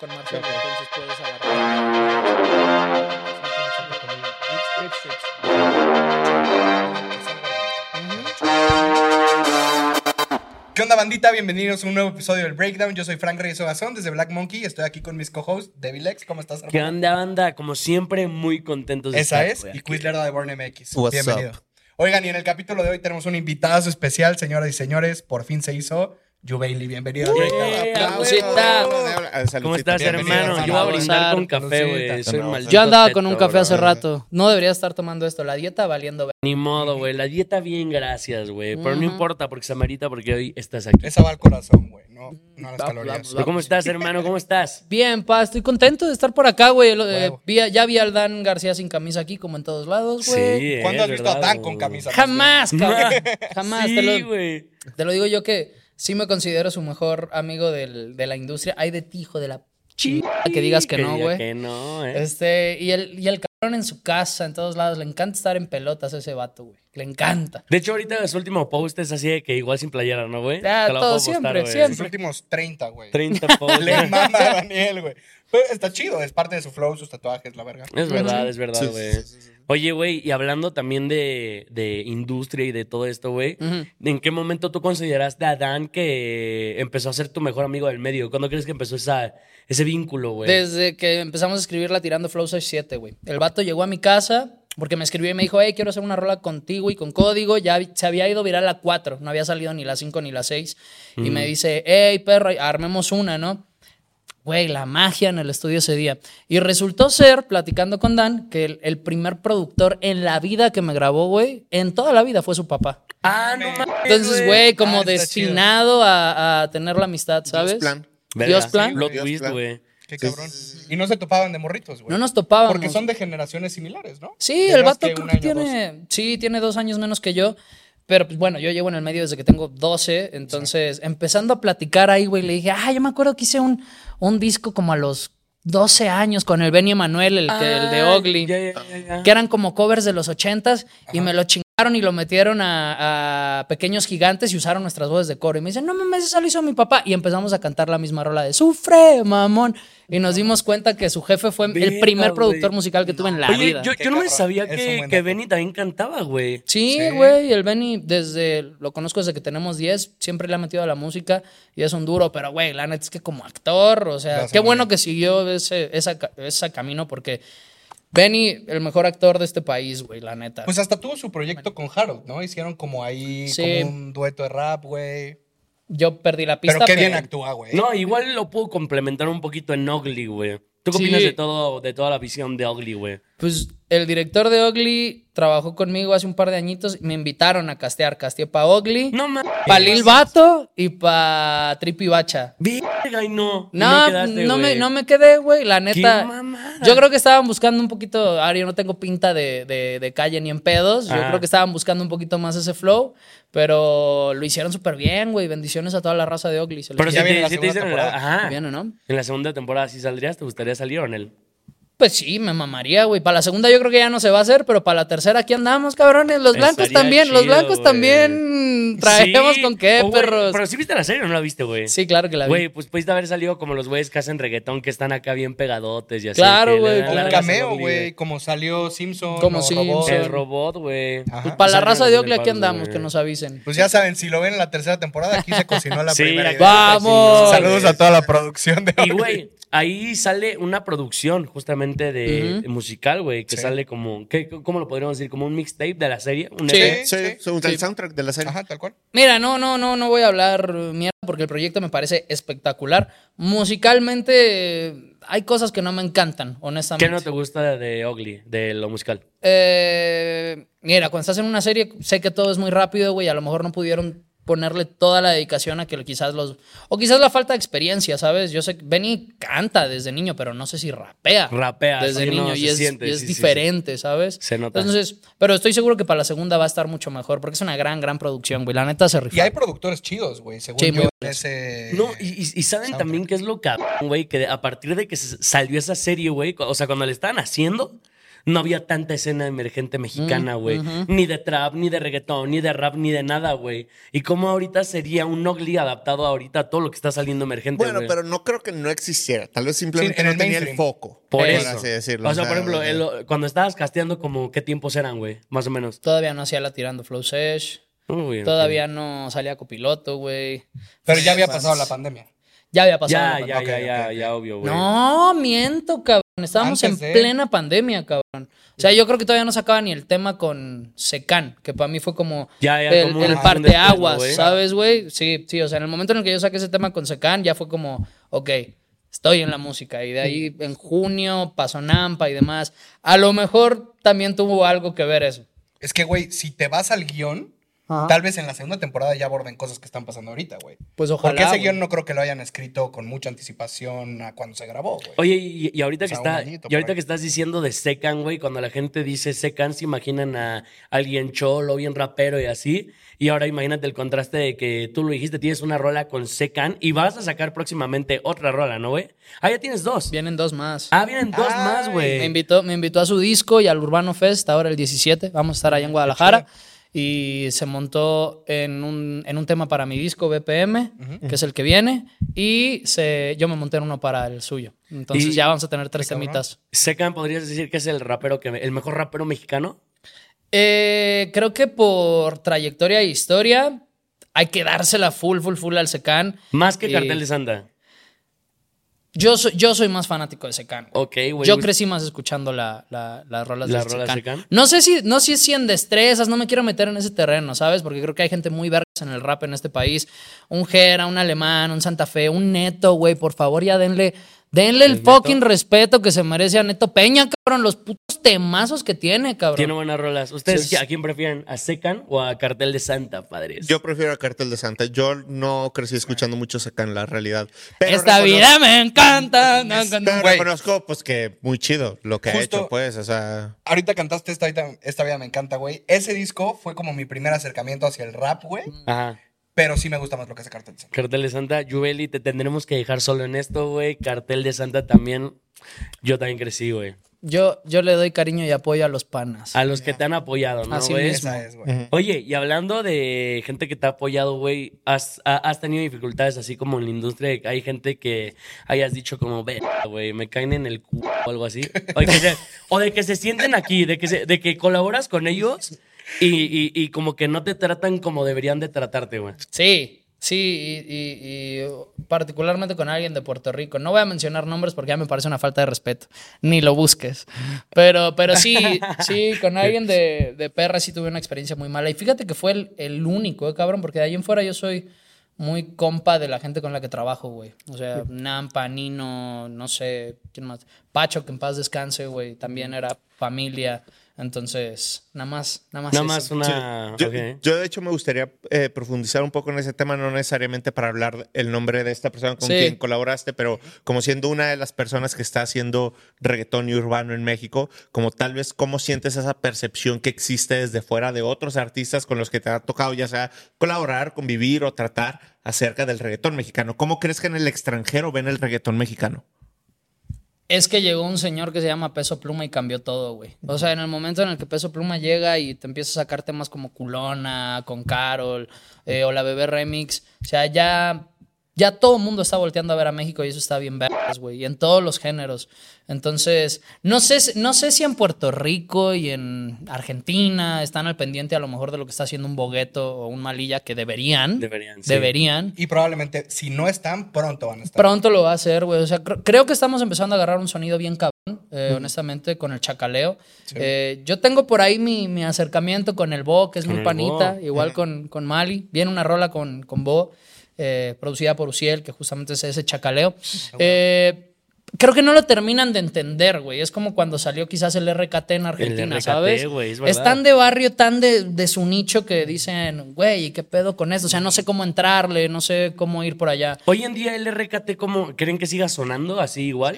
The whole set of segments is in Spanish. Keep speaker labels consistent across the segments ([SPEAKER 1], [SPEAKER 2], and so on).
[SPEAKER 1] con Marcelo, entonces puedes agarrar.
[SPEAKER 2] ¿Qué onda, bandita? Bienvenidos a un nuevo episodio del Breakdown. Yo soy Frank Reyes Ogazón desde Black Monkey. Estoy aquí con mis co-hosts, Devil X. ¿Cómo estás,
[SPEAKER 3] ¿Qué onda, banda? Como siempre, muy contentos de
[SPEAKER 2] Esa
[SPEAKER 3] estar,
[SPEAKER 2] es.
[SPEAKER 3] güey,
[SPEAKER 2] Y. Quizler de Born MX.
[SPEAKER 4] What's
[SPEAKER 2] Bienvenido.
[SPEAKER 4] up?
[SPEAKER 2] Oigan, y en el capítulo de hoy tenemos un invitado especial, señoras y señores. Por fin se hizo. Yu Bailey, bienvenido.
[SPEAKER 3] ¿Cómo estás,
[SPEAKER 2] Bienvenido,
[SPEAKER 3] hermano? Yo voy a brindar con café, güey.
[SPEAKER 1] Yo andaba con un café hace rato. No debería estar tomando esto. La dieta valiendo.
[SPEAKER 3] Ni modo, güey. La dieta bien, gracias, güey. Pero no importa porque se amerita porque hoy estás aquí.
[SPEAKER 2] Esa va al corazón, güey. No, no a las
[SPEAKER 1] Va-
[SPEAKER 2] calorías.
[SPEAKER 1] va-
[SPEAKER 3] ¿Tú ¿Cómo estás, hermano? ¿Cómo estás?
[SPEAKER 1] Bien, pa, estoy contento de estar por acá, güey. Eh,
[SPEAKER 2] Huevo.
[SPEAKER 1] vi a- ya vi al Dan García sin camisa aquí, como en todos lados, güey.
[SPEAKER 3] eh,
[SPEAKER 2] ¿Cuándo has visto a Dan con camisa?
[SPEAKER 1] Jamás, cabrón. Jamás.
[SPEAKER 3] Sí,
[SPEAKER 1] te, lo,
[SPEAKER 3] güey.
[SPEAKER 1] te lo digo yo que sí me considero su mejor amigo del- de la industria. Hay de ti, hijo de la chingada que digas que no, güey.
[SPEAKER 3] Que no, eh.
[SPEAKER 1] Este, y el, y el cabrón en su casa, en todos lados. Le encanta estar en pelotas a ese vato, güey. Le encanta.
[SPEAKER 3] De hecho, ahorita su último post es así de que igual sin playera, ¿no, güey?
[SPEAKER 1] Ah,
[SPEAKER 3] Te lo
[SPEAKER 1] todo
[SPEAKER 3] puedo postar,
[SPEAKER 1] siempre,
[SPEAKER 3] güey.
[SPEAKER 1] siempre.
[SPEAKER 2] Sus últimos 30, güey.
[SPEAKER 3] 30 posts.
[SPEAKER 2] Le mama a Daniel, güey. Pero está chido, es parte de su flow, sus tatuajes, la verga.
[SPEAKER 3] Es verdad, es verdad, güey.
[SPEAKER 4] sí, sí, sí.
[SPEAKER 3] Oye, güey, y hablando también de, de industria y de todo esto, güey. ¿en qué momento tú consideraste a Dan que empezó a ser tu mejor amigo del medio? ¿Cuándo crees que empezó esa, ese vínculo, güey?
[SPEAKER 1] Desde que empezamos a escribirla tirando Flow 67, güey. El vato llegó a mi casa porque me escribió y me dijo, hey, quiero hacer una rola contigo y con código. Ya se había ido viral la 4, no había salido ni la 5 ni la 6. Y me dice, hey, perro, armemos una, ¿no? Güey, la magia en el estudio ese día. Y resultó ser, platicando con Dan, que el, el primer productor en la vida que me grabó, güey, en toda la vida fue su papá.
[SPEAKER 3] Ah, no mames.
[SPEAKER 1] Entonces, güey, como
[SPEAKER 2] Ah,
[SPEAKER 1] destinado a, a tener la amistad, ¿sabes? Dios plan.
[SPEAKER 4] Dios
[SPEAKER 3] twist,
[SPEAKER 4] plan.
[SPEAKER 3] güey.
[SPEAKER 2] Qué
[SPEAKER 4] Sí,
[SPEAKER 2] cabrón.
[SPEAKER 4] sí, sí,
[SPEAKER 2] Y no se topaban de morritos, güey.
[SPEAKER 1] No nos topábamos.
[SPEAKER 2] Porque son de generaciones similares, ¿no?
[SPEAKER 1] Sí,
[SPEAKER 2] De
[SPEAKER 1] el vato
[SPEAKER 2] que
[SPEAKER 1] creo que tiene, sí, tiene dos años menos que yo. Pero pues bueno, yo llevo en el medio desde que tengo 12. Entonces, empezando a platicar ahí, güey, le dije, ah, yo me acuerdo que hice un, un disco como a los 12 años con el Benny Emanuel, el, que- el de
[SPEAKER 3] Ah, ya.
[SPEAKER 1] que eran como covers de los 80s y me lo chingaron y lo metieron a, a Pequeños Gigantes y usaron nuestras voces de coro. Y me dicen, no mames, eso lo hizo mi papá. Y empezamos a cantar la misma rola de Sufre, mamón. Y nos dimos cuenta que su jefe fue el primer productor musical que tuve en la
[SPEAKER 3] Oye,
[SPEAKER 1] vida.
[SPEAKER 3] yo, no me sabía que, que. Benny también cantaba, güey.
[SPEAKER 1] Sí,
[SPEAKER 2] Sí.
[SPEAKER 1] güey, el Benny desde lo conozco desde que tenemos 10, siempre le ha metido a la música y es un duro, pero güey, la neta es que como actor, o sea, qué bueno que siguió ese, esa, ese camino porque Benny, el mejor actor de este país, güey, la neta.
[SPEAKER 2] Pues hasta tuvo su proyecto con Harold, ¿no? Hicieron como ahí
[SPEAKER 1] Sí.
[SPEAKER 2] como un dueto de rap, güey.
[SPEAKER 1] Yo perdí la pista.
[SPEAKER 2] Pero qué bien actúa, güey.
[SPEAKER 3] No, igual lo puedo complementar un poquito en Ugly, güey. ¿Tú qué
[SPEAKER 1] Sí.
[SPEAKER 3] opinas de todo, de toda la visión de Ugly, güey?
[SPEAKER 1] Pues el director de Ugly trabajó conmigo hace un par de añitos. Me invitaron a castear. Casteé pa' Ugly,
[SPEAKER 3] No mames.
[SPEAKER 1] pa' Lil Vato y pa' Trippy Bacha.
[SPEAKER 3] Verga, y no.
[SPEAKER 1] No,
[SPEAKER 3] quedaste,
[SPEAKER 1] no, me,
[SPEAKER 3] güey.
[SPEAKER 1] no me quedé, güey. La neta.
[SPEAKER 3] mamada.
[SPEAKER 1] Yo creo que estaban buscando un poquito. Ahora yo no tengo pinta de, de- de calle ni en pedos. Yo
[SPEAKER 3] Ah.
[SPEAKER 1] creo que estaban buscando un poquito más ese flow. Pero lo hicieron súper bien, güey. Bendiciones a toda la raza de Ogly. Se
[SPEAKER 3] Pero si
[SPEAKER 2] Ya viene
[SPEAKER 3] te,
[SPEAKER 2] la
[SPEAKER 3] si te
[SPEAKER 2] segunda
[SPEAKER 3] dicen en la, ajá,
[SPEAKER 1] bien, ¿o no?
[SPEAKER 3] en la segunda temporada sí saldrías, ¿te gustaría salir o en él?
[SPEAKER 1] Pues sí, me mamaría, güey. Para la segunda yo creo que ya no se va a hacer, pero para la tercera aquí andamos, cabrones. Los blancos
[SPEAKER 3] Estaría
[SPEAKER 1] también, los blancos también traemos
[SPEAKER 3] Sí.
[SPEAKER 1] con qué,
[SPEAKER 3] Oh,
[SPEAKER 1] perros.
[SPEAKER 3] Pero sí viste la serie o no la viste, güey.
[SPEAKER 1] Sí, claro que la vi.
[SPEAKER 3] Güey, pues pudiste haber salido como los güeyes que hacen reggaetón que están acá bien pegadotes y así.
[SPEAKER 1] Claro, güey,
[SPEAKER 2] un
[SPEAKER 1] claro.
[SPEAKER 3] a
[SPEAKER 2] cameo, güey, como salió Simpson.
[SPEAKER 1] Como
[SPEAKER 2] o
[SPEAKER 1] Simpson.
[SPEAKER 2] Robot.
[SPEAKER 3] El robot, güey.
[SPEAKER 2] Ajá.
[SPEAKER 1] Pues para la raza de Ogly aquí andamos, que nos avisen.
[SPEAKER 2] Pues ya saben, si lo ven en la tercera temporada, aquí se cocinó la
[SPEAKER 3] Sí,
[SPEAKER 2] primera.
[SPEAKER 1] ¡Vamos!
[SPEAKER 2] Saludos a toda la producción de
[SPEAKER 3] Y, güey, ahí sale una producción justamente de musical, güey, que
[SPEAKER 2] Sí.
[SPEAKER 3] sale como, ¿qué, ¿cómo lo podríamos decir? Como un mixtape de la serie. Un
[SPEAKER 1] Sí.
[SPEAKER 3] EP.
[SPEAKER 4] Sí,
[SPEAKER 2] sí,
[SPEAKER 4] el soundtrack de la serie.
[SPEAKER 2] Ajá, tal cual.
[SPEAKER 1] Mira, no, no, no, no voy a hablar mierda porque el proyecto me parece espectacular. Musicalmente hay cosas que no me encantan, honestamente.
[SPEAKER 3] ¿Qué no te gusta de Ugly, de lo musical?
[SPEAKER 1] Eh, mira, cuando estás en una serie, sé que todo es muy rápido, güey. A lo mejor no pudieron ponerle toda la dedicación a que quizás los. O quizás la falta de experiencia, ¿sabes? Yo sé que Benny canta desde niño, pero no sé si rapea.
[SPEAKER 3] Rapea,
[SPEAKER 1] Desde
[SPEAKER 3] sí, no,
[SPEAKER 1] niño
[SPEAKER 3] se
[SPEAKER 1] y es,
[SPEAKER 3] siente,
[SPEAKER 1] y es
[SPEAKER 3] sí, sí, sí.
[SPEAKER 1] diferente, ¿sabes?
[SPEAKER 3] Se nota.
[SPEAKER 1] Entonces, pero estoy seguro que para la segunda va a estar mucho mejor, porque es una gran, gran producción, güey. La neta se rifó.
[SPEAKER 2] Y hay productores chidos, güey, según
[SPEAKER 1] Sí,
[SPEAKER 2] yo,
[SPEAKER 1] muy
[SPEAKER 2] en
[SPEAKER 1] buenos.
[SPEAKER 2] ese...
[SPEAKER 3] No, y, y- y saben
[SPEAKER 2] soundtrack.
[SPEAKER 3] también qué es lo cabrón, güey, que a partir de que se- salió esa serie, güey, o sea, cuando le estaban haciendo, no había tanta escena emergente mexicana, güey. Ni de trap, ni de reggaetón, ni de rap, ni de nada, güey. Y cómo ahorita sería un Ugly adaptado ahorita a todo lo que está saliendo emergente,
[SPEAKER 4] Bueno, pero no creo que no existiera. Tal vez simplemente
[SPEAKER 2] Sí, en
[SPEAKER 4] no
[SPEAKER 2] el
[SPEAKER 4] tenía el
[SPEAKER 2] mainstream.
[SPEAKER 4] foco.
[SPEAKER 3] Por
[SPEAKER 4] por
[SPEAKER 3] eso.
[SPEAKER 4] así decirlo.
[SPEAKER 3] O sea, por ejemplo, el- cuando estabas casteando, como ¿qué tiempos eran, güey? Más o menos.
[SPEAKER 1] Todavía no hacía la tirando Flow Sesh.
[SPEAKER 3] Uy.
[SPEAKER 1] Todavía no salía copiloto, güey.
[SPEAKER 2] Pero ya había pasado la pandemia.
[SPEAKER 1] Ya había pasado.
[SPEAKER 3] Ya,
[SPEAKER 1] la
[SPEAKER 3] ya,
[SPEAKER 1] pandemia.
[SPEAKER 3] ya,
[SPEAKER 2] Ok,
[SPEAKER 3] ya,
[SPEAKER 2] ok,
[SPEAKER 3] ya, obvio, güey.
[SPEAKER 1] No, miento, cabrón. Estábamos
[SPEAKER 2] Antes
[SPEAKER 1] en
[SPEAKER 2] de-
[SPEAKER 1] plena pandemia, cabrón. O sea, yo creo que todavía no sacaba ni el tema con Secan, que para mí fue como
[SPEAKER 3] Ya, ya,
[SPEAKER 1] el, el parteaguas. ¿sabes, güey? Sí, sí, o sea, en el momento en el que yo saqué ese tema con Secan, ya fue como, ok, estoy en la música. Y de ahí en junio pasó Nampa y demás. A lo mejor también tuvo algo que ver eso.
[SPEAKER 2] Es que, güey, si te vas al guion,
[SPEAKER 1] Ajá.
[SPEAKER 2] tal vez en la segunda temporada ya aborden cosas que están pasando ahorita, güey.
[SPEAKER 1] Pues ojalá.
[SPEAKER 2] Porque ese
[SPEAKER 1] güey.
[SPEAKER 2] guion no creo que lo hayan escrito con mucha anticipación a cuando se grabó, güey.
[SPEAKER 3] Oye, y, y ahorita
[SPEAKER 2] O
[SPEAKER 3] que
[SPEAKER 2] sea,
[SPEAKER 3] está, y ahorita que estás diciendo de Secan, güey, cuando la gente dice Secan, se imaginan a alguien cholo, bien rapero y así. Y ahora imagínate el contraste de que tú lo dijiste, tienes una rola con Secan y vas a sacar próximamente otra rola, ¿no, güey? Ah, ya tienes dos.
[SPEAKER 1] Vienen dos más.
[SPEAKER 3] Ah, vienen dos
[SPEAKER 2] Ay,
[SPEAKER 3] más,
[SPEAKER 1] Me
[SPEAKER 3] güey.
[SPEAKER 1] invitó, me invitó a su disco y al Urbano Fest, ahora el 17. Vamos a estar allá en Guadalajara. Y se montó en un, en un tema para mi disco BPM, que es el que viene. Y se, yo me monté en uno para el suyo. Entonces
[SPEAKER 3] Y-
[SPEAKER 1] ya vamos a tener tres temitas.
[SPEAKER 3] Secan, ¿podrías decir que es el rapero que el mejor rapero mexicano?
[SPEAKER 1] Eh, creo que por trayectoria e historia hay que dársela full, full, full al Secan.
[SPEAKER 3] Más que
[SPEAKER 1] Y
[SPEAKER 3] Cartel de Santa.
[SPEAKER 1] Yo soy, yo soy más fanático de Secan.
[SPEAKER 3] Ok, güey.
[SPEAKER 1] Yo crecí más escuchando la- la- las rolas
[SPEAKER 3] ¿Las
[SPEAKER 1] de
[SPEAKER 3] rolas de
[SPEAKER 1] Secan.
[SPEAKER 3] Secan?
[SPEAKER 1] No sé si, no sé si en destrezas, no me quiero meter en ese terreno, ¿sabes? Porque creo que hay gente muy vergas en el rap en este país. Un Jera, un Alemán, un Santa Fe, un Neto, güey. Por favor, ya denle, denle el,
[SPEAKER 3] ¿El Neto?
[SPEAKER 1] fucking respeto que se merece a Neto Peña, cabrón. Los putos temazos que tiene, cabrón.
[SPEAKER 3] Tiene buenas rolas. ¿Ustedes
[SPEAKER 1] Sí,
[SPEAKER 3] a quién prefieren? ¿A Secan o a Cartel de Santa, padres?
[SPEAKER 4] Yo prefiero a Cartel de Santa. Yo no crecí escuchando mucho Secan la realidad. Pero
[SPEAKER 1] Esta
[SPEAKER 4] reconozco-
[SPEAKER 1] vida me encanta. no, no,
[SPEAKER 4] Pero
[SPEAKER 2] Güey.
[SPEAKER 4] reconozco, pues, que muy chido lo que ha hecho, pues. O sea,
[SPEAKER 2] Ahorita cantaste esta vida me encanta, güey. Ese disco fue como mi primer acercamiento hacia el rap, güey.
[SPEAKER 3] Ajá.
[SPEAKER 2] Pero sí me gusta más lo que hace Cartel. Santa.
[SPEAKER 3] Cartel de Santa, Jubeli, te tendremos que dejar solo en esto, güey. Cartel de Santa también. Yo también crecí, güey.
[SPEAKER 1] Yo, yo le doy cariño y apoyo a los panas.
[SPEAKER 3] A los que te han apoyado, ¿no,
[SPEAKER 1] Así
[SPEAKER 3] güey?
[SPEAKER 1] mismo.
[SPEAKER 2] Esa es, güey.
[SPEAKER 3] Oye, y hablando de gente que te ha apoyado, güey, ¿has, ha- has tenido dificultades así como en la industria? Hay gente que hayas dicho como, ve, güey, me caen en el culo o algo así. O de que se, o de que se sienten aquí, de que, se- de que colaboras con ellos y, y- y como que no te tratan como deberían de tratarte, güey.
[SPEAKER 1] Sí, sí, y, particularmente con alguien de Puerto Rico. No voy a mencionar nombres porque ya me parece una falta de respeto. Ni lo busques. Pero, pero sí, sí, con alguien de, de perra sí tuve una experiencia muy mala. Y fíjate que fue el, el único, ¿eh, cabrón, porque de ahí en fuera yo soy muy compa de la gente con la que trabajo, güey. O sea, Nampa, Nino, no sé, ¿quién más? Pacho, que en paz descanse, güey, también era familia. Entonces, nada más, nada más.
[SPEAKER 3] Nada
[SPEAKER 1] eso.
[SPEAKER 3] más una...
[SPEAKER 4] yo, de hecho me gustaría eh, profundizar un poco en ese tema, no necesariamente para hablar el nombre de esta persona con
[SPEAKER 1] Sí.
[SPEAKER 4] quien colaboraste, pero como siendo una de las personas que está haciendo reggaetón y urbano en México, como tal vez cómo sientes esa percepción que existe desde fuera de otros artistas con los que te ha tocado ya sea colaborar, convivir o tratar acerca del reggaetón mexicano. ¿Cómo crees que en el extranjero ven el reggaetón mexicano?
[SPEAKER 1] Es que llegó un señor que se llama Peso Pluma y cambió todo, güey. O sea, en el momento en el que Peso Pluma llega y te empieza a sacar temas como Culona, con Carol, eh, o la Bebé Remix, o sea, ya, ya todo el mundo está volteando a ver a México y eso está bien vergas, güey, y en todos los géneros. Entonces, no sé, si- no sé si en Puerto Rico y en Argentina están al pendiente a lo mejor de lo que está haciendo un Bogueto o un Malilla, que deberían.
[SPEAKER 3] Deberían, sí.
[SPEAKER 1] Deberían.
[SPEAKER 2] Y probablemente, si no están, pronto van a estar.
[SPEAKER 1] Pronto lo va a hacer, güey. O sea, cr- creo que estamos empezando a agarrar un sonido bien cabrón, eh, honestamente, con el chacaleo. Eh, yo tengo por ahí mi, mi acercamiento con el Bo, que es
[SPEAKER 3] Con
[SPEAKER 1] muy panita,
[SPEAKER 3] Bo.
[SPEAKER 1] igual con, con Mali. Viene una rola con, con Bo, eh, producida por Uciel, que justamente es ese chacaleo. Eh, Creo que no lo terminan de entender, güey. Es como cuando salió quizás el RKT en Argentina,
[SPEAKER 3] RKT,
[SPEAKER 1] ¿sabes?
[SPEAKER 3] güey, es verdad.
[SPEAKER 1] tan de barrio, tan de, de su nicho que dicen, güey, ¿y qué pedo con esto? O sea, no sé cómo entrarle, no sé cómo ir por allá.
[SPEAKER 3] Hoy en día el RKT, ¿cómo creen que siga sonando así igual?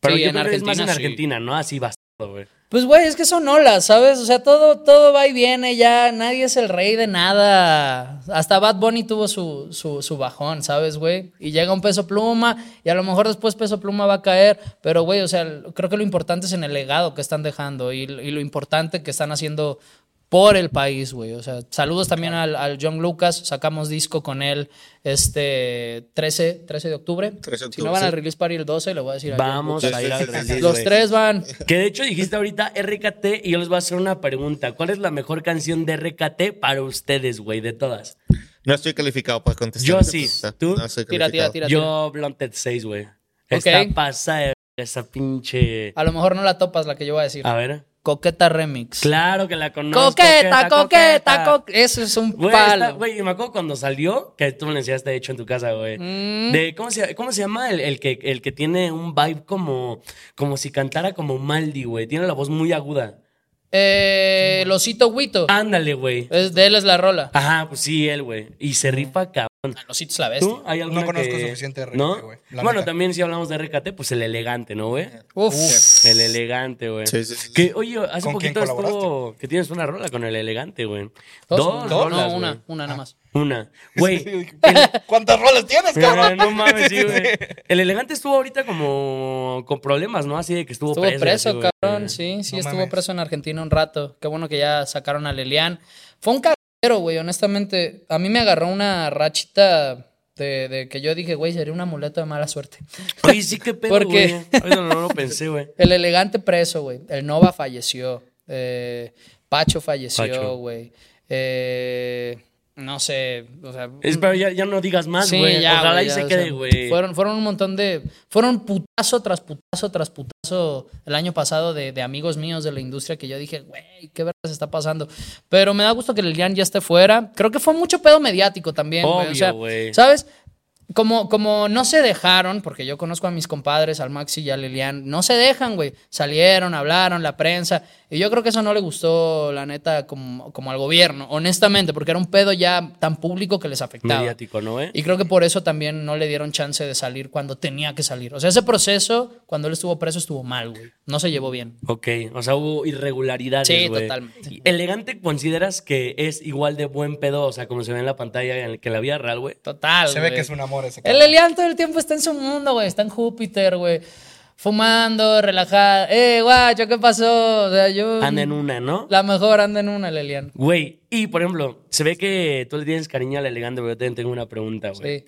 [SPEAKER 3] Pero
[SPEAKER 1] Sí,
[SPEAKER 3] yo
[SPEAKER 1] en
[SPEAKER 3] creo que es más en
[SPEAKER 1] Argentina, sí.
[SPEAKER 3] Argentina, ¿no? Así bastante, güey.
[SPEAKER 1] Pues, güey, es que son olas, ¿sabes? O sea, todo, todo va y viene ya, nadie es el rey de nada. Hasta Bad Bunny tuvo su, su, bajón, ¿sabes, güey? Y llega un peso pluma y a lo mejor después peso pluma va a caer, pero, güey, o sea, creo que lo importante es en el legado que están dejando y lo importante que están haciendo por el país, güey. O sea, saludos también al, al John Lucas. Sacamos disco con él este 13, 13 de octubre.
[SPEAKER 4] 13 de
[SPEAKER 1] Si
[SPEAKER 4] octubre,
[SPEAKER 1] no van al
[SPEAKER 4] sí.
[SPEAKER 1] release party el 12, le voy a decir
[SPEAKER 3] Vamos a ir al release,
[SPEAKER 1] Los tres van.
[SPEAKER 3] Que de hecho dijiste ahorita RKT y yo les voy a hacer una pregunta. ¿Cuál es la mejor canción de RKT para ustedes, güey, de todas?
[SPEAKER 4] No estoy calificado para contestar.
[SPEAKER 3] Yo sí. ¿Tú?
[SPEAKER 4] No estoy
[SPEAKER 1] Tira, tira, tira. tira.
[SPEAKER 3] Yo, Blunted 6, güey. Está
[SPEAKER 1] Ok.
[SPEAKER 3] pasada de esa pinche...
[SPEAKER 1] A lo mejor no la topas la que yo voy a decir.
[SPEAKER 3] A ver.
[SPEAKER 1] Coqueta Remix.
[SPEAKER 3] Claro que la conozco.
[SPEAKER 1] Coqueta, coqueta, coqueta. Eso es un
[SPEAKER 3] Güey,
[SPEAKER 1] palo.
[SPEAKER 3] está- güey, y me acuerdo cuando salió, que tú me lo enseñaste de hecho en tu casa, güey.
[SPEAKER 1] Mm.
[SPEAKER 3] De, ¿cómo se, cómo se llama? El, el que, el que tiene un vibe como, como si cantara como Maldi, güey. Tiene la voz muy aguda.
[SPEAKER 1] Eh, Losito Huito.
[SPEAKER 3] Ándale, güey.
[SPEAKER 1] Es de él es la rola.
[SPEAKER 3] Ajá, pues sí, él, güey. Y se rifa cabrón.
[SPEAKER 1] Losito es la bestia.
[SPEAKER 3] ¿Tú? ¿Hay alguna
[SPEAKER 2] No conozco
[SPEAKER 3] que-
[SPEAKER 2] suficiente de RKT,
[SPEAKER 3] ¿No?
[SPEAKER 2] güey, la
[SPEAKER 3] Bueno,
[SPEAKER 2] neta.
[SPEAKER 3] también si hablamos de RKT, pues el elegante, ¿no, güey?
[SPEAKER 1] Uf.
[SPEAKER 3] El elegante, güey.
[SPEAKER 4] Sí, sí, sí.
[SPEAKER 3] Que, oye, hace
[SPEAKER 2] ¿Con quién
[SPEAKER 3] poquito estuvo que tienes una rola con el elegante, güey.
[SPEAKER 1] ¿Dos?
[SPEAKER 3] Dos,
[SPEAKER 1] No,
[SPEAKER 3] rolas,
[SPEAKER 1] no, una, una nada más.
[SPEAKER 3] Una. Güey,
[SPEAKER 2] ¿Cuántas rolas tienes, cabrón?
[SPEAKER 3] no mames, sí, güey. El elegante estuvo ahorita como con problemas, ¿no? Así de que estuvo,
[SPEAKER 1] Estuvo
[SPEAKER 3] preso.
[SPEAKER 1] preso,
[SPEAKER 3] así, güey.
[SPEAKER 1] cabrón. Sí, sí,
[SPEAKER 2] No
[SPEAKER 1] estuvo
[SPEAKER 2] mames.
[SPEAKER 1] preso en Argentina un rato. Qué bueno que ya sacaron a Lelian. Fue un carrero, güey, honestamente. A mí me agarró una rachita de, de que yo dije, güey, sería un amuleto de mala suerte.
[SPEAKER 3] Oye, sí, qué pedo,
[SPEAKER 1] Porque-
[SPEAKER 3] güey. No, no lo pensé, güey.
[SPEAKER 1] El elegante preso, güey. El Nova falleció. Eh, Pacho
[SPEAKER 3] Pacho.
[SPEAKER 1] falleció, güey. Eh, no sé, o sea...
[SPEAKER 3] Es, pero ya, ya no digas más,
[SPEAKER 1] Sí,
[SPEAKER 3] güey.
[SPEAKER 1] ya,
[SPEAKER 3] Ojalá
[SPEAKER 1] güey,
[SPEAKER 3] y
[SPEAKER 1] ya,
[SPEAKER 3] se
[SPEAKER 1] o
[SPEAKER 3] quede,
[SPEAKER 1] sea,
[SPEAKER 3] güey.
[SPEAKER 1] Fueron, fueron un montón de. Fueron putazo tras putazo tras putazo el año pasado de, de amigos míos de la industria que yo dije, güey, qué verga se está pasando. Pero me da gusto que Lilian ya esté fuera. Creo que fue mucho pedo mediático también, güey. O sea. ¿sabes? Como, como no se dejaron, porque yo conozco a mis compadres, al Maxi y a Lilian, no se dejan, güey. Salieron, hablaron, la prensa. Y yo creo que eso no le gustó, la neta, como, como al gobierno, honestamente, porque era un pedo ya tan público que les afectaba.
[SPEAKER 3] Mediático, ¿no, güey?
[SPEAKER 1] Y creo que por eso también no le dieron chance de salir cuando tenía que salir. O sea, ese proceso, cuando él estuvo preso, estuvo mal, güey. No se llevó bien.
[SPEAKER 3] Ok, o sea, hubo irregularidades,
[SPEAKER 1] Sí,
[SPEAKER 3] güey.
[SPEAKER 1] totalmente.
[SPEAKER 3] ¿Y ¿Elegante consideras que es igual de buen pedo, o sea, como se ve en la pantalla, en- que en la vida real, güey?
[SPEAKER 1] Total.
[SPEAKER 2] Se ve que es un amor ese
[SPEAKER 1] El. Elian todo el tiempo está en su mundo, güey. Está en Júpiter, güey. Fumando, relajada. Eh, guacho, ¿qué pasó? O sea, yo.
[SPEAKER 3] Anda en una, ¿no?
[SPEAKER 1] La mejor anda en una, el Elian.
[SPEAKER 3] Güey, y por ejemplo, se ve que tú le tienes cariño al elegante, pero yo también tengo una pregunta, güey.
[SPEAKER 1] Sí.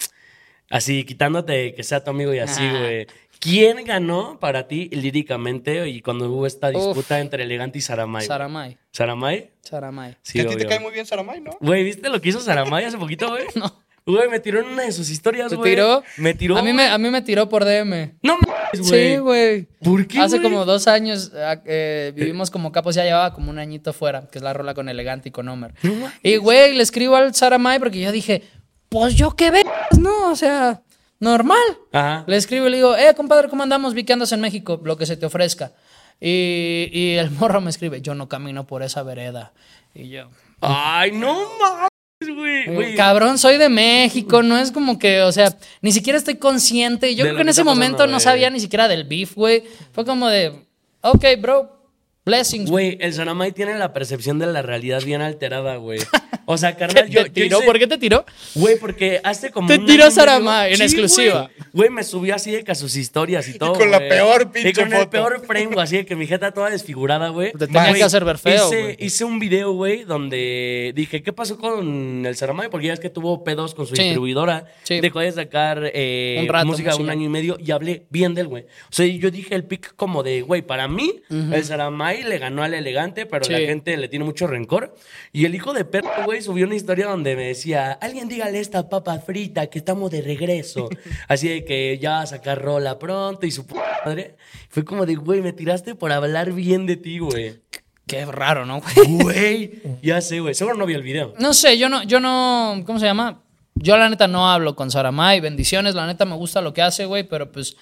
[SPEAKER 3] Así, quitándote que sea tu amigo y así,
[SPEAKER 1] Ah.
[SPEAKER 3] güey. ¿Quién ganó para ti líricamente y cuando hubo esta disputa entre Elegante y Saramay?
[SPEAKER 1] Saramay.
[SPEAKER 3] ¿Saramay?
[SPEAKER 1] Saramay.
[SPEAKER 3] Sí,
[SPEAKER 2] que a ti te cae muy bien Saramay, ¿no?
[SPEAKER 3] Güey, ¿viste lo que hizo Saramay hace poquito, güey?
[SPEAKER 1] No.
[SPEAKER 3] Güey, me tiró en una de sus historias,
[SPEAKER 1] ¿Te
[SPEAKER 3] güey.
[SPEAKER 1] tiró?
[SPEAKER 3] Me tiró.
[SPEAKER 1] A mí me, a mí me tiró por DM.
[SPEAKER 3] No mames, güey.
[SPEAKER 1] Sí, güey.
[SPEAKER 3] ¿Por qué,
[SPEAKER 1] Hace como dos años ah, eh, vivimos como capos, ya llevaba como un añito fuera, que es la rola con Elegante y con Homer.
[SPEAKER 3] No mames.
[SPEAKER 1] Y, güey, le escribo al Saramay porque yo dije, pues yo qué ves, ¿no? O sea, normal.
[SPEAKER 3] Ajá.
[SPEAKER 1] Le escribo y le digo, eh, compadre, ¿cómo andamos? Vi que andas en México, lo que se te ofrezca. Y, y el morro me escribe, yo no camino por esa vereda. Y yo,
[SPEAKER 3] Ay, no
[SPEAKER 1] cabrón, soy de México, no es como que, o sea, ni siquiera estoy consciente. Yo
[SPEAKER 3] De
[SPEAKER 1] creo que en ese momento
[SPEAKER 3] pasando,
[SPEAKER 1] no sabía ni siquiera del beef, güey. Fue como de, ok, bro, blessings.
[SPEAKER 3] Güey, el Saramay tiene la percepción de la realidad bien alterada, güey. O sea, carnal, yo,
[SPEAKER 1] ¿Te
[SPEAKER 3] yo
[SPEAKER 1] tiró?
[SPEAKER 3] hice-
[SPEAKER 1] ¿Por qué te tiró?
[SPEAKER 3] Güey, porque hace como.
[SPEAKER 1] Te tiró
[SPEAKER 3] y
[SPEAKER 1] Saramay en exclusiva.
[SPEAKER 3] Güey, me subió así de que a sus historias y todo.
[SPEAKER 2] con la peor pinche
[SPEAKER 3] Y con el peor frame, güey, así de que mi jeta toda desfigurada, güey.
[SPEAKER 1] Te tenía que hacer ver feo,
[SPEAKER 3] hice, un video, güey, donde dije, ¿qué pasó con el Saramay? Porque ya es que tuvo pedos con su
[SPEAKER 1] Sí.
[SPEAKER 3] distribuidora.
[SPEAKER 1] Sí.
[SPEAKER 3] Dejó de sacar eh,
[SPEAKER 1] Un rato,
[SPEAKER 3] música un año y medio y hablé bien de él, güey. O sea, yo dije el pick como de, güey, para mí, el Saramay le ganó al elegante, pero
[SPEAKER 1] Sí.
[SPEAKER 3] la gente le tiene mucho rencor. Y el hijo de perro, güey, subió una historia donde me decía, alguien dígale esta papa frita que estamos de regreso. Así de que ya va a sacar rola pronto y su madre. Fue como de, güey, me tiraste por hablar bien de ti, güey.
[SPEAKER 1] Qué raro, ¿no, güey?
[SPEAKER 3] Güey, ya sé, güey. Seguro no vi el video.
[SPEAKER 1] No sé, yo no, yo no, ¿cómo se llama? Yo la neta no hablo con Saramay, bendiciones, la neta me gusta lo que hace, güey, pero pues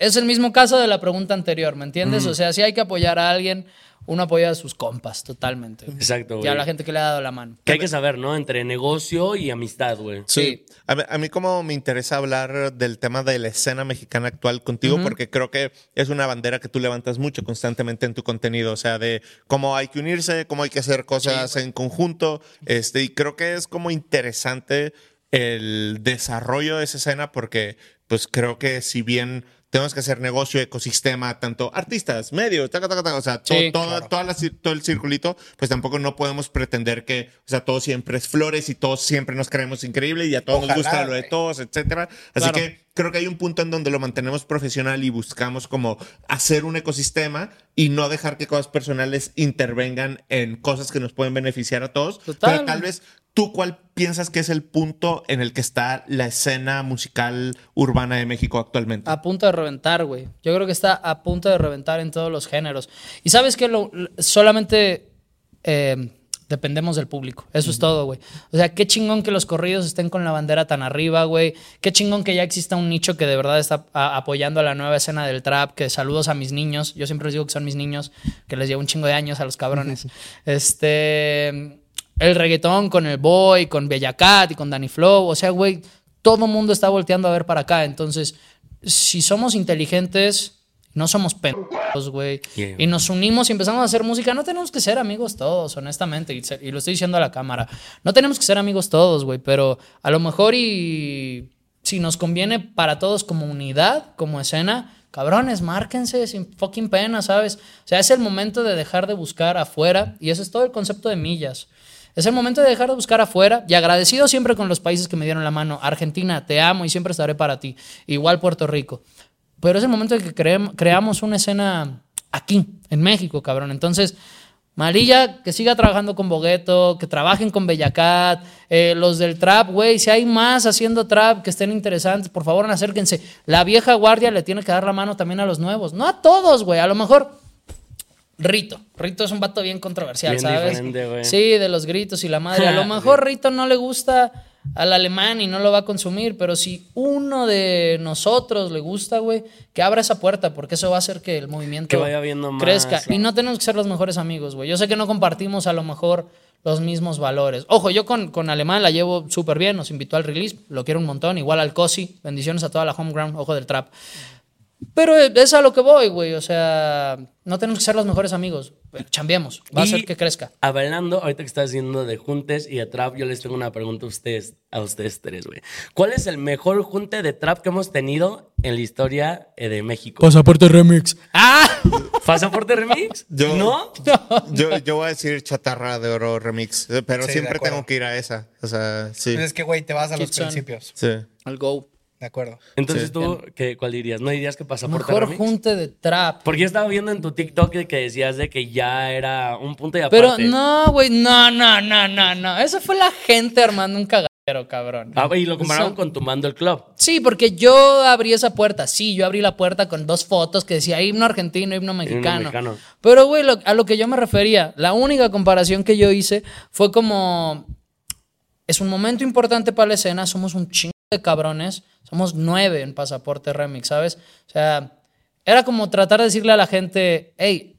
[SPEAKER 1] es el mismo caso de la pregunta anterior, ¿me entiendes? O sea, si hay que apoyar a alguien, uno apoya a sus compas, totalmente.
[SPEAKER 3] Exacto, güey.
[SPEAKER 1] Y a la gente que le ha dado la mano.
[SPEAKER 3] Que hay que saber, ¿no? Entre negocio y amistad, güey.
[SPEAKER 1] Sí.
[SPEAKER 4] A mí, a mí como me interesa hablar del tema de la escena mexicana actual contigo, porque creo que es una bandera que tú levantas mucho constantemente en tu contenido, o sea, de cómo hay que unirse, cómo hay que hacer cosas en conjunto, este, y creo que es como interesante el desarrollo de esa escena porque pues creo que si bien tenemos que hacer negocio, ecosistema, tanto artistas, medios, taca, taca, taca, o sea, to-
[SPEAKER 1] Sí,
[SPEAKER 4] todo,
[SPEAKER 2] claro.
[SPEAKER 4] toda la todo el circulito, pues tampoco no podemos pretender que, o sea, todo siempre es flores y todos siempre nos creemos increíble y a todos nos gusta lo de todos, etcétera. Así
[SPEAKER 1] Claro.
[SPEAKER 4] que creo que hay un punto en donde lo mantenemos profesional y buscamos como hacer un ecosistema y no dejar que cosas personales intervengan en cosas que nos pueden beneficiar a todos.
[SPEAKER 1] Total.
[SPEAKER 4] Pero tal vez tú cuál piensas que es el punto en el que está la escena musical urbana de México actualmente.
[SPEAKER 1] A punto de reventar, güey. Yo creo que está a punto de reventar en todos los géneros. Y sabes que lo, solamente eh, dependemos del público. Eso es todo, güey. O sea, qué chingón que los corridos estén con la bandera tan arriba, güey. Qué chingón que ya exista un nicho que de verdad está a- apoyando a la nueva escena del trap. Que saludos a mis niños. Yo siempre les digo que son mis niños, que les llevo un chingo de años a los cabrones. este. El reggaetón con el Boy, con Bella Cat y con Danny Flow. O sea, güey, todo el mundo está volteando a ver para acá. Entonces, si somos inteligentes, no somos pendejos, güey,
[SPEAKER 3] Yeah.
[SPEAKER 1] y nos unimos y empezamos a hacer música, no tenemos que ser amigos todos, honestamente, y, se- y lo estoy diciendo a la cámara. No tenemos que ser amigos todos, güey, pero a lo mejor y si nos conviene para todos como unidad, como escena, cabrones, márquense sin fucking pena, ¿sabes? O sea, es el momento de dejar de buscar afuera y ese es todo el concepto de millas. Es el momento de dejar de buscar afuera y agradecido siempre con los países que me dieron la mano. Argentina, te amo y siempre estaré para ti. Igual Puerto Rico. Pero es el momento de que creamos una escena aquí, en México, cabrón. Entonces, Marilla, que siga trabajando con Bogueto, que trabajen con Bellacat, eh, los del trap, güey, si hay más haciendo trap que estén interesantes, por favor, acérquense. La vieja guardia le tiene que dar la mano también a los nuevos. No a todos, güey. A lo mejor Rito. Rito es un vato bien controversial,
[SPEAKER 3] Bien
[SPEAKER 1] ¿sabes? Sí, de los gritos y la madre. A lo mejor Rito no le gusta al alemán y no lo va a consumir, pero si uno de nosotros le gusta, güey, que abra esa puerta, porque eso va a hacer que el movimiento
[SPEAKER 3] Que vaya viendo más,
[SPEAKER 1] crezca. Y no tenemos que ser los mejores amigos, güey. Yo sé que no compartimos a lo mejor los mismos valores. Ojo, yo con, con Alemán la llevo súper bien, nos invitó al release, lo quiero un montón, igual al Cosi, bendiciones a toda la homeground, ojo del trap. Pero es a lo que voy, güey. O sea, no tenemos que ser los mejores amigos. Chambiemos. Va a hacer que crezca.
[SPEAKER 3] Hablando, ahorita que estás haciendo de juntes y de trap, yo les tengo una pregunta a ustedes, a ustedes tres, güey. ¿Cuál es el mejor junte de trap que hemos tenido en la historia eh, de México?
[SPEAKER 1] Pasaporte remix. ¡Ah!
[SPEAKER 3] ¿Pasaporte Remix?
[SPEAKER 4] Yo-
[SPEAKER 3] ¿No?
[SPEAKER 4] Yo, yo voy a decir Chatarra de Oro Remix, pero
[SPEAKER 2] Sí,
[SPEAKER 4] siempre tengo que ir a esa. O sea, sí.
[SPEAKER 2] Pues es que, güey, te vas a los principios.
[SPEAKER 4] Sí.
[SPEAKER 1] Al go.
[SPEAKER 2] De acuerdo.
[SPEAKER 3] Entonces
[SPEAKER 4] Sí.
[SPEAKER 3] tú, ¿qué, ¿cuál dirías? ¿No dirías que Pasaporte
[SPEAKER 1] Mejor
[SPEAKER 3] Remix?
[SPEAKER 1] junte de trap.
[SPEAKER 3] Porque yo estaba viendo en tu TikTok que- decías de que ya era un punto
[SPEAKER 1] Pero
[SPEAKER 3] aparte.
[SPEAKER 1] no, güey. No, no, no, no, no. Eso fue la gente armando un cagadero, cabrón.
[SPEAKER 3] Ah, y lo compararon con Tumbando el Club.
[SPEAKER 1] Sí, porque yo abrí esa puerta. Sí, yo abrí la puerta con dos fotos que decía himno argentino, himno mexicano.
[SPEAKER 3] mexicano.
[SPEAKER 1] Pero, güey, lo- a lo que yo me refería, la única comparación que yo hice fue como. Es un momento importante para la escena, somos un chingo de cabrones, somos nueve en Pasaporte Remix, ¿sabes? O sea, era como tratar de decirle a la gente, hey,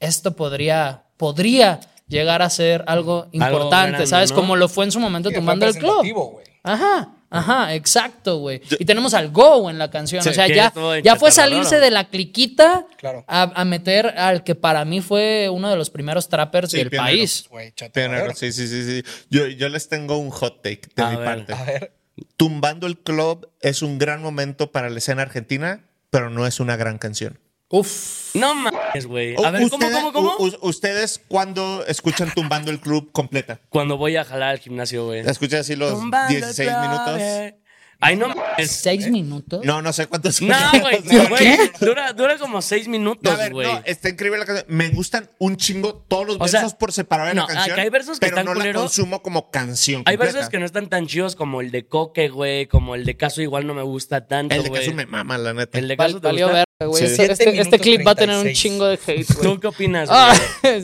[SPEAKER 1] esto podría, podría llegar a ser algo importante,
[SPEAKER 3] grande,
[SPEAKER 1] ¿sabes?
[SPEAKER 3] ¿no?
[SPEAKER 1] Como lo fue en su momento
[SPEAKER 2] Sí, fue
[SPEAKER 1] tomando el club.
[SPEAKER 2] güey.
[SPEAKER 1] Ajá, ajá, exacto, güey. Y tenemos al Go en la canción. o sea, ya, ya fue salirse de la cliquita
[SPEAKER 2] Claro.
[SPEAKER 1] a, a meter al que para mí fue uno de los primeros trappers
[SPEAKER 4] Sí,
[SPEAKER 1] del
[SPEAKER 4] pionero.
[SPEAKER 1] país.
[SPEAKER 4] Pionero, sí, sí, sí, sí. Yo, yo les tengo un hot take de
[SPEAKER 3] A
[SPEAKER 4] mi
[SPEAKER 3] ver.
[SPEAKER 4] parte.
[SPEAKER 2] A ver.
[SPEAKER 4] Tumbando el Club es un gran momento para la escena argentina, pero no es una gran canción.
[SPEAKER 1] Uf.
[SPEAKER 3] No mames, güey. A ver, ¿cómo,
[SPEAKER 4] ustedes-
[SPEAKER 3] cómo, cómo?
[SPEAKER 4] ¿Ustedes cuando escuchan Tumbando el Club completa?
[SPEAKER 3] Cuando voy a jalar al gimnasio, güey.
[SPEAKER 4] ¿La escuchan así los
[SPEAKER 3] Tumbando el
[SPEAKER 4] 16
[SPEAKER 3] club,
[SPEAKER 4] minutos?
[SPEAKER 3] Ay, no mames.
[SPEAKER 1] ¿Seis minutos?
[SPEAKER 4] No, no sé cuántos
[SPEAKER 3] No, güey.
[SPEAKER 4] No,
[SPEAKER 3] güey, Dura, dura como seis
[SPEAKER 4] A
[SPEAKER 3] minutos,
[SPEAKER 4] ver,
[SPEAKER 3] güey.
[SPEAKER 4] no, está increíble la canción. Me gustan un chingo todos los
[SPEAKER 3] O sea,
[SPEAKER 4] versos por separado de
[SPEAKER 3] no,
[SPEAKER 4] la canción.
[SPEAKER 3] acá hay versos que
[SPEAKER 4] pero
[SPEAKER 3] están
[SPEAKER 4] no la
[SPEAKER 3] culeros.
[SPEAKER 4] consumo como canción.
[SPEAKER 3] Hay
[SPEAKER 4] completa.
[SPEAKER 3] versos que no están tan chidos como el de Coque, güey. Como el de Caso igual no me gusta tanto,
[SPEAKER 4] El de
[SPEAKER 3] güey.
[SPEAKER 4] caso me mama, la neta.
[SPEAKER 3] El de
[SPEAKER 1] Val-
[SPEAKER 3] Caso te
[SPEAKER 1] valió
[SPEAKER 3] gusta?
[SPEAKER 1] güey.
[SPEAKER 4] Sí.
[SPEAKER 1] Este, este- este clip va a tener un
[SPEAKER 2] 36.
[SPEAKER 1] chingo de hate, güey.
[SPEAKER 3] ¿Tú qué opinas, güey?
[SPEAKER 1] Ah,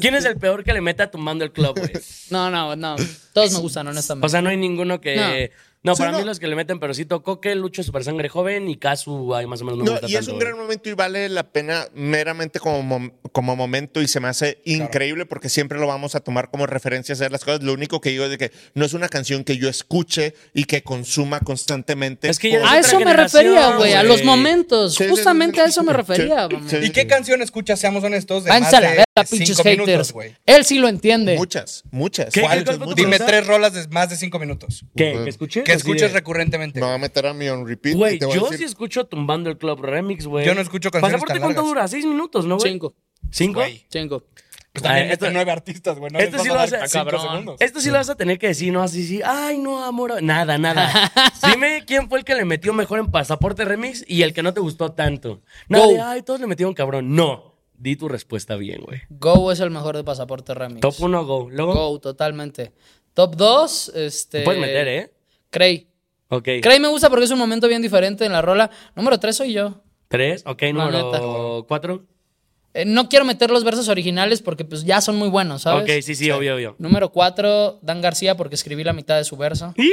[SPEAKER 3] ¿Quién es el peor que le mete a tumbando el club, güey?
[SPEAKER 1] No, no, no. Todos me gustan, honestamente.
[SPEAKER 3] O sea, no hay ninguno que. No,
[SPEAKER 4] Sí,
[SPEAKER 3] para
[SPEAKER 4] no.
[SPEAKER 3] mí los que le meten, pero sí tocó que Lucho es super sangre joven y Kazu hay más o menos no me
[SPEAKER 4] No,
[SPEAKER 3] gusta
[SPEAKER 4] y es un
[SPEAKER 3] güey.
[SPEAKER 4] gran momento y vale la pena meramente como, mom- como momento y se me hace increíble porque siempre lo vamos a tomar como referencia a hacer las cosas. Lo único que digo es de que no es una canción que yo escuche y que consuma constantemente.
[SPEAKER 3] Es que ya
[SPEAKER 1] A eso me refería, güey, a los momentos.
[SPEAKER 4] Sí,
[SPEAKER 1] Justamente
[SPEAKER 4] sí,
[SPEAKER 1] a eso me refería.
[SPEAKER 4] sí,
[SPEAKER 1] mamá.
[SPEAKER 4] sí.
[SPEAKER 2] ¿Y qué canción escuchas, seamos honestos, de
[SPEAKER 1] Váyanse
[SPEAKER 2] más de cinco
[SPEAKER 1] haters.
[SPEAKER 2] minutos, güey?
[SPEAKER 1] Él sí lo entiende.
[SPEAKER 4] Muchas, muchas.
[SPEAKER 3] ¿Qué?
[SPEAKER 2] ¿Cuál?
[SPEAKER 3] ¿Cuál fue tu
[SPEAKER 2] Dime tres rolas de más de cinco minutos.
[SPEAKER 3] ¿Qué? ¿Que escuches?
[SPEAKER 2] Que escuches recurrentemente.
[SPEAKER 4] Me voy a meter a mi on repeat. y
[SPEAKER 3] Güey,
[SPEAKER 4] te voy a
[SPEAKER 3] yo
[SPEAKER 4] decir-
[SPEAKER 3] sí escucho Tumbando el Club Remix, güey.
[SPEAKER 2] Yo no escucho canciones
[SPEAKER 3] ¿Pasaporte
[SPEAKER 2] tan
[SPEAKER 3] cuánto
[SPEAKER 2] largas.
[SPEAKER 3] dura? ¿Seis minutos, no, güey?
[SPEAKER 1] Cinco.
[SPEAKER 3] ¿Cinco?
[SPEAKER 2] Güey.
[SPEAKER 1] Cinco.
[SPEAKER 2] Pues también
[SPEAKER 3] Ah, esto-
[SPEAKER 2] meten nueve artistas, güey. No
[SPEAKER 3] esto
[SPEAKER 2] les
[SPEAKER 3] sí
[SPEAKER 2] vas
[SPEAKER 3] lo
[SPEAKER 2] a dar
[SPEAKER 3] hace-
[SPEAKER 2] cinco
[SPEAKER 1] cabrón.
[SPEAKER 2] segundos.
[SPEAKER 3] Esto sí lo vas a tener que decir, no así, sí. Ay, no, amor. Nada, nada. Dime quién fue el que le metió mejor en Pasaporte Remix y el que no te gustó tanto. Nada
[SPEAKER 1] Go.
[SPEAKER 3] de, ay, todos le metieron cabrón. No. Di tu respuesta bien, güey.
[SPEAKER 1] Go es el mejor de Pasaporte Remix.
[SPEAKER 3] Top 1, go. Luego,
[SPEAKER 1] Go, totalmente. Top 2, este.
[SPEAKER 3] te puedes meter, ¿eh?
[SPEAKER 1] Cray.
[SPEAKER 3] Ok.
[SPEAKER 1] Cray me gusta porque es un momento bien diferente en la rola. Número 3 soy yo.
[SPEAKER 3] Tres, ok, número
[SPEAKER 1] neta.
[SPEAKER 3] cuatro.
[SPEAKER 1] Eh, no quiero meter los versos originales porque pues ya son muy buenos, ¿sabes?
[SPEAKER 3] Ok, sí, sí, obvio, obvio.
[SPEAKER 1] Número 4, Dan García porque escribí la mitad de su verso.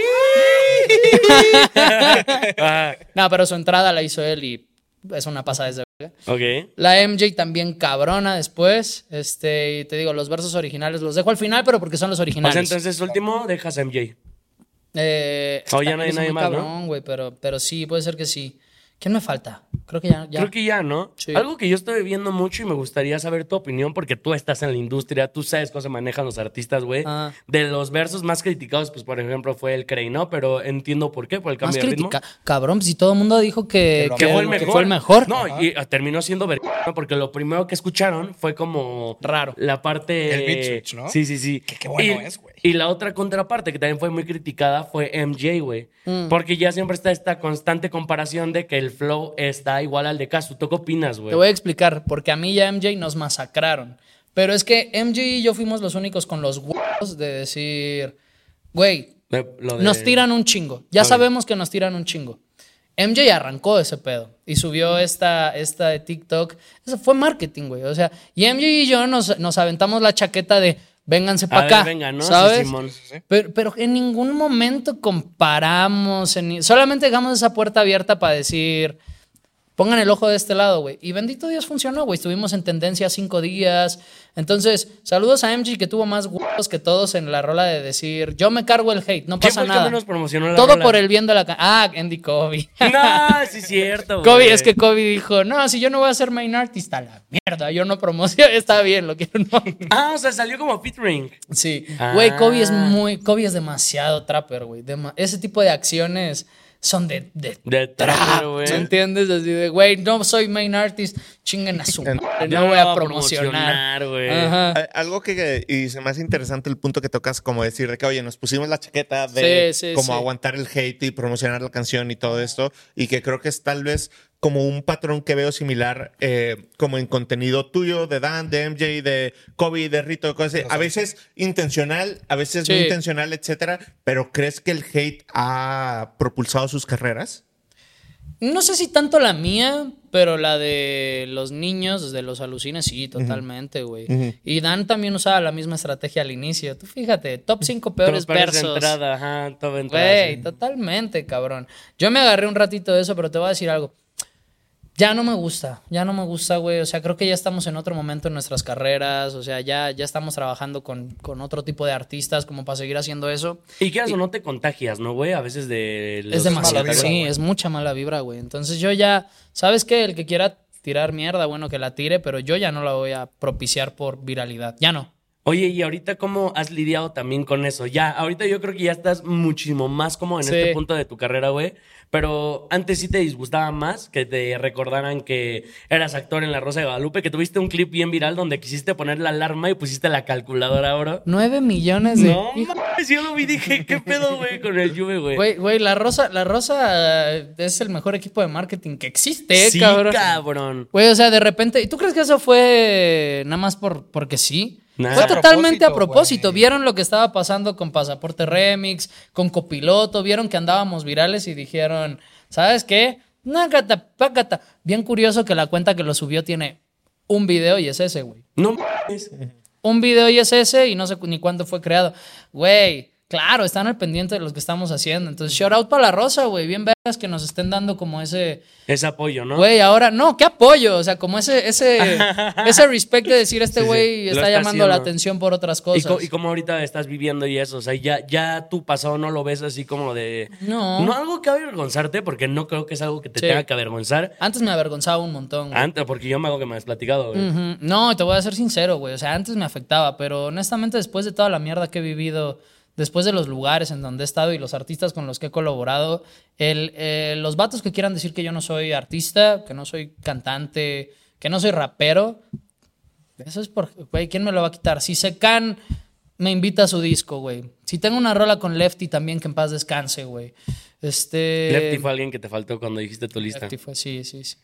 [SPEAKER 1] No, pero su entrada la hizo él y es una pasada desde verga.
[SPEAKER 3] ok.
[SPEAKER 1] La MJ también cabrona después. Este, y te digo, los versos originales los dejo al final, pero porque son los originales.
[SPEAKER 3] sea, entonces último dejas a MJ.
[SPEAKER 1] Eh,
[SPEAKER 3] Oh, ya no hay nadie más, ¿no?
[SPEAKER 1] cabrón, güey, pero, pero sí, puede ser que sí. ¿Quién me falta? Creo que ya. ya.
[SPEAKER 3] Creo que ya, ¿no?
[SPEAKER 1] Sí.
[SPEAKER 3] Algo que yo estoy viendo mucho y me gustaría saber tu opinión porque tú estás en la industria, tú sabes cómo se manejan los artistas, güey.
[SPEAKER 1] Ah.
[SPEAKER 3] De los versos más criticados, pues por ejemplo fue el Cray, ¿no? Pero entiendo por qué, por el
[SPEAKER 1] Más
[SPEAKER 3] cambio de ritmo.
[SPEAKER 1] crítica. Cabrón, si todo el mundo dijo que,
[SPEAKER 3] Que fue el
[SPEAKER 1] que
[SPEAKER 3] mejor.
[SPEAKER 1] fue el mejor.
[SPEAKER 3] No, y ah, terminó siendo ver, ¿no? porque lo primero que escucharon fue como
[SPEAKER 1] Raro.
[SPEAKER 3] La parte.
[SPEAKER 2] El beat switch, ¿no?
[SPEAKER 3] Sí, sí, sí.
[SPEAKER 2] Que qué bueno
[SPEAKER 3] y,
[SPEAKER 2] es, güey.
[SPEAKER 3] Y la otra contraparte que también fue muy criticada fue MJ, güey.
[SPEAKER 1] Mm.
[SPEAKER 3] Porque ya siempre está esta constante comparación de que el flow está igual al de Casu. ¿Tú qué opinas, güey?
[SPEAKER 1] Te voy a explicar, porque a mí y a MJ nos masacraron. Pero es que MJ y yo fuimos los únicos con los huevos de decir, güey,
[SPEAKER 3] De-
[SPEAKER 1] nos tiran un chingo. Ya sabemos que nos tiran un chingo. MJ arrancó ese pedo y subió esta, esta de TikTok. Eso fue marketing, güey. O sea, y MJ y yo nos, nos aventamos la chaqueta de vénganse para acá.
[SPEAKER 3] venga, ¿no? Sí,
[SPEAKER 1] ¿Sabes? Pero, pero en ningún momento comparamos, en solamente dejamos esa puerta abierta para decir, pongan el ojo de este lado, güey. Y bendito Dios funcionó, güey. Estuvimos en tendencia cinco días. Entonces, saludos a MG que tuvo más huevos que todos en la rola de decir, yo me cargo el hate, no
[SPEAKER 3] ¿Quién
[SPEAKER 1] pasa nada.
[SPEAKER 3] menos promocionó la
[SPEAKER 1] Todo
[SPEAKER 3] rola?
[SPEAKER 1] por el bien de la... Ah, Andy Kobe.
[SPEAKER 3] No, sí es cierto, güey.
[SPEAKER 1] Kobe, es que Kobe dijo, no, si yo no voy a ser main artist, a la mierda, yo no promociono, está bien, lo quiero no.
[SPEAKER 3] Ah, o sea, salió como featuring.
[SPEAKER 1] Sí,
[SPEAKER 3] Ah.
[SPEAKER 1] güey, Kobe es muy, Kobe es demasiado trapper, güey. Dema- ese tipo de acciones son de, de,
[SPEAKER 3] De
[SPEAKER 1] trap. ¿me entiendes? Así de, güey, no soy main artist, chinguen a su madre,
[SPEAKER 3] Yo
[SPEAKER 1] no voy a
[SPEAKER 3] voy a
[SPEAKER 1] promocionar.
[SPEAKER 3] güey.
[SPEAKER 4] Algo que, y se me hace interesante el punto que tocas, como decir de que, oye, nos pusimos la chaqueta de
[SPEAKER 1] Sí, sí,
[SPEAKER 4] como
[SPEAKER 1] sí.
[SPEAKER 4] aguantar el hate y promocionar la canción y todo esto, y que creo que es tal vez como un patrón que veo similar eh, como en contenido tuyo, de Dan, de MJ, de Kobe, de Rito, de cosas así. A veces intencional, a veces no intencional, etcétera, pero ¿crees que el hate ha propulsado sus carreras?
[SPEAKER 1] No sé si tanto la mía, pero la de los niños, de los alucines, sí, totalmente, güey. Y Dan también usaba la misma estrategia al inicio. Tú fíjate, top 5 peores
[SPEAKER 3] parece
[SPEAKER 1] versos.
[SPEAKER 3] entrada, ajá, todo entrada.
[SPEAKER 1] Güey,
[SPEAKER 3] sí.
[SPEAKER 1] totalmente, cabrón. Yo me agarré un ratito de eso, pero te voy a decir algo. Ya no me gusta, ya no me gusta, güey. O sea, creo que ya estamos en otro momento en nuestras carreras. O sea, ya, ya estamos trabajando con, con otro tipo de artistas como para seguir haciendo eso.
[SPEAKER 3] Y quieras o no te contagias, ¿no, güey? A veces de. los
[SPEAKER 1] es demasiado,
[SPEAKER 2] vibra,
[SPEAKER 1] sí,
[SPEAKER 2] güey.
[SPEAKER 1] es mucha mala vibra, güey. Entonces yo ya, ¿sabes qué? El que quiera tirar mierda, bueno, que la tire, pero yo ya no la voy a propiciar por viralidad. Ya no.
[SPEAKER 3] Oye, ¿y ahorita cómo has lidiado también con eso? Ya, ahorita yo creo que ya estás muchísimo más como en
[SPEAKER 1] Sí.
[SPEAKER 3] este punto de tu carrera, güey. Pero antes sí te disgustaba más que te recordaran que eras actor en La Rosa de Guadalupe, que tuviste un clip bien viral donde quisiste poner la alarma y pusiste la calculadora, bro.
[SPEAKER 1] Nueve millones de...
[SPEAKER 3] No, mames, yo lo vi y dije, ¿qué pedo, güey, con el Juve, güey?
[SPEAKER 1] Güey, güey, la Rosa, la Rosa eh, es el mejor equipo de marketing que existe,
[SPEAKER 3] sí,
[SPEAKER 1] cabrón.
[SPEAKER 3] cabrón.
[SPEAKER 1] Güey, o sea, de repente, ¿y tú crees que eso fue nada más por porque sí?
[SPEAKER 3] Nah.
[SPEAKER 1] Fue totalmente a
[SPEAKER 2] propósito, güey.
[SPEAKER 1] Vieron lo que estaba pasando con Pasaporte Remix, con Copiloto, vieron que andábamos virales y dijeron, ¿sabes qué? Nágata, págata. Bien curioso que la cuenta que lo subió tiene un video y es ese, güey.
[SPEAKER 3] No.
[SPEAKER 1] Un video y es ese y no sé ni cuándo fue creado. Güey, Claro, están al pendiente de lo que estamos haciendo. Entonces, shout out para la Rosa, güey. Bien vergas que nos estén dando como ese.
[SPEAKER 3] Ese apoyo, ¿no?
[SPEAKER 1] Güey, ahora, no, qué apoyo. O sea, como ese, ese, ese respect de decir este
[SPEAKER 3] Sí, sí.
[SPEAKER 1] güey está
[SPEAKER 3] está
[SPEAKER 1] llamando la atención por otras
[SPEAKER 3] Y,
[SPEAKER 1] cosas.
[SPEAKER 3] co- y como ahorita estás viviendo y eso, o sea, ya, ya tu pasado no lo ves así como de...
[SPEAKER 1] No.
[SPEAKER 3] No algo que avergonzarte, porque no creo que es algo que te
[SPEAKER 1] Sí.
[SPEAKER 3] tenga que avergonzar.
[SPEAKER 1] Antes me avergonzaba un montón.
[SPEAKER 3] Antes, porque yo me hago que me has platicado, güey.
[SPEAKER 1] No, te voy a ser sincero, güey. O sea, antes me afectaba, pero honestamente después de toda la mierda que he vivido, después de los lugares en donde he estado y los artistas con los que he colaborado, el, eh, los vatos que quieran decir que yo no soy artista, que no soy cantante, que no soy rapero, eso es por, güey, ¿quién me lo va a quitar? Si Secan me invita a su disco, güey. Si tengo una rola con Lefty también, que en paz descanse, güey. Este...
[SPEAKER 3] Lefty fue alguien que te faltó cuando dijiste tu lista.
[SPEAKER 1] Lefty fue, sí, sí, sí.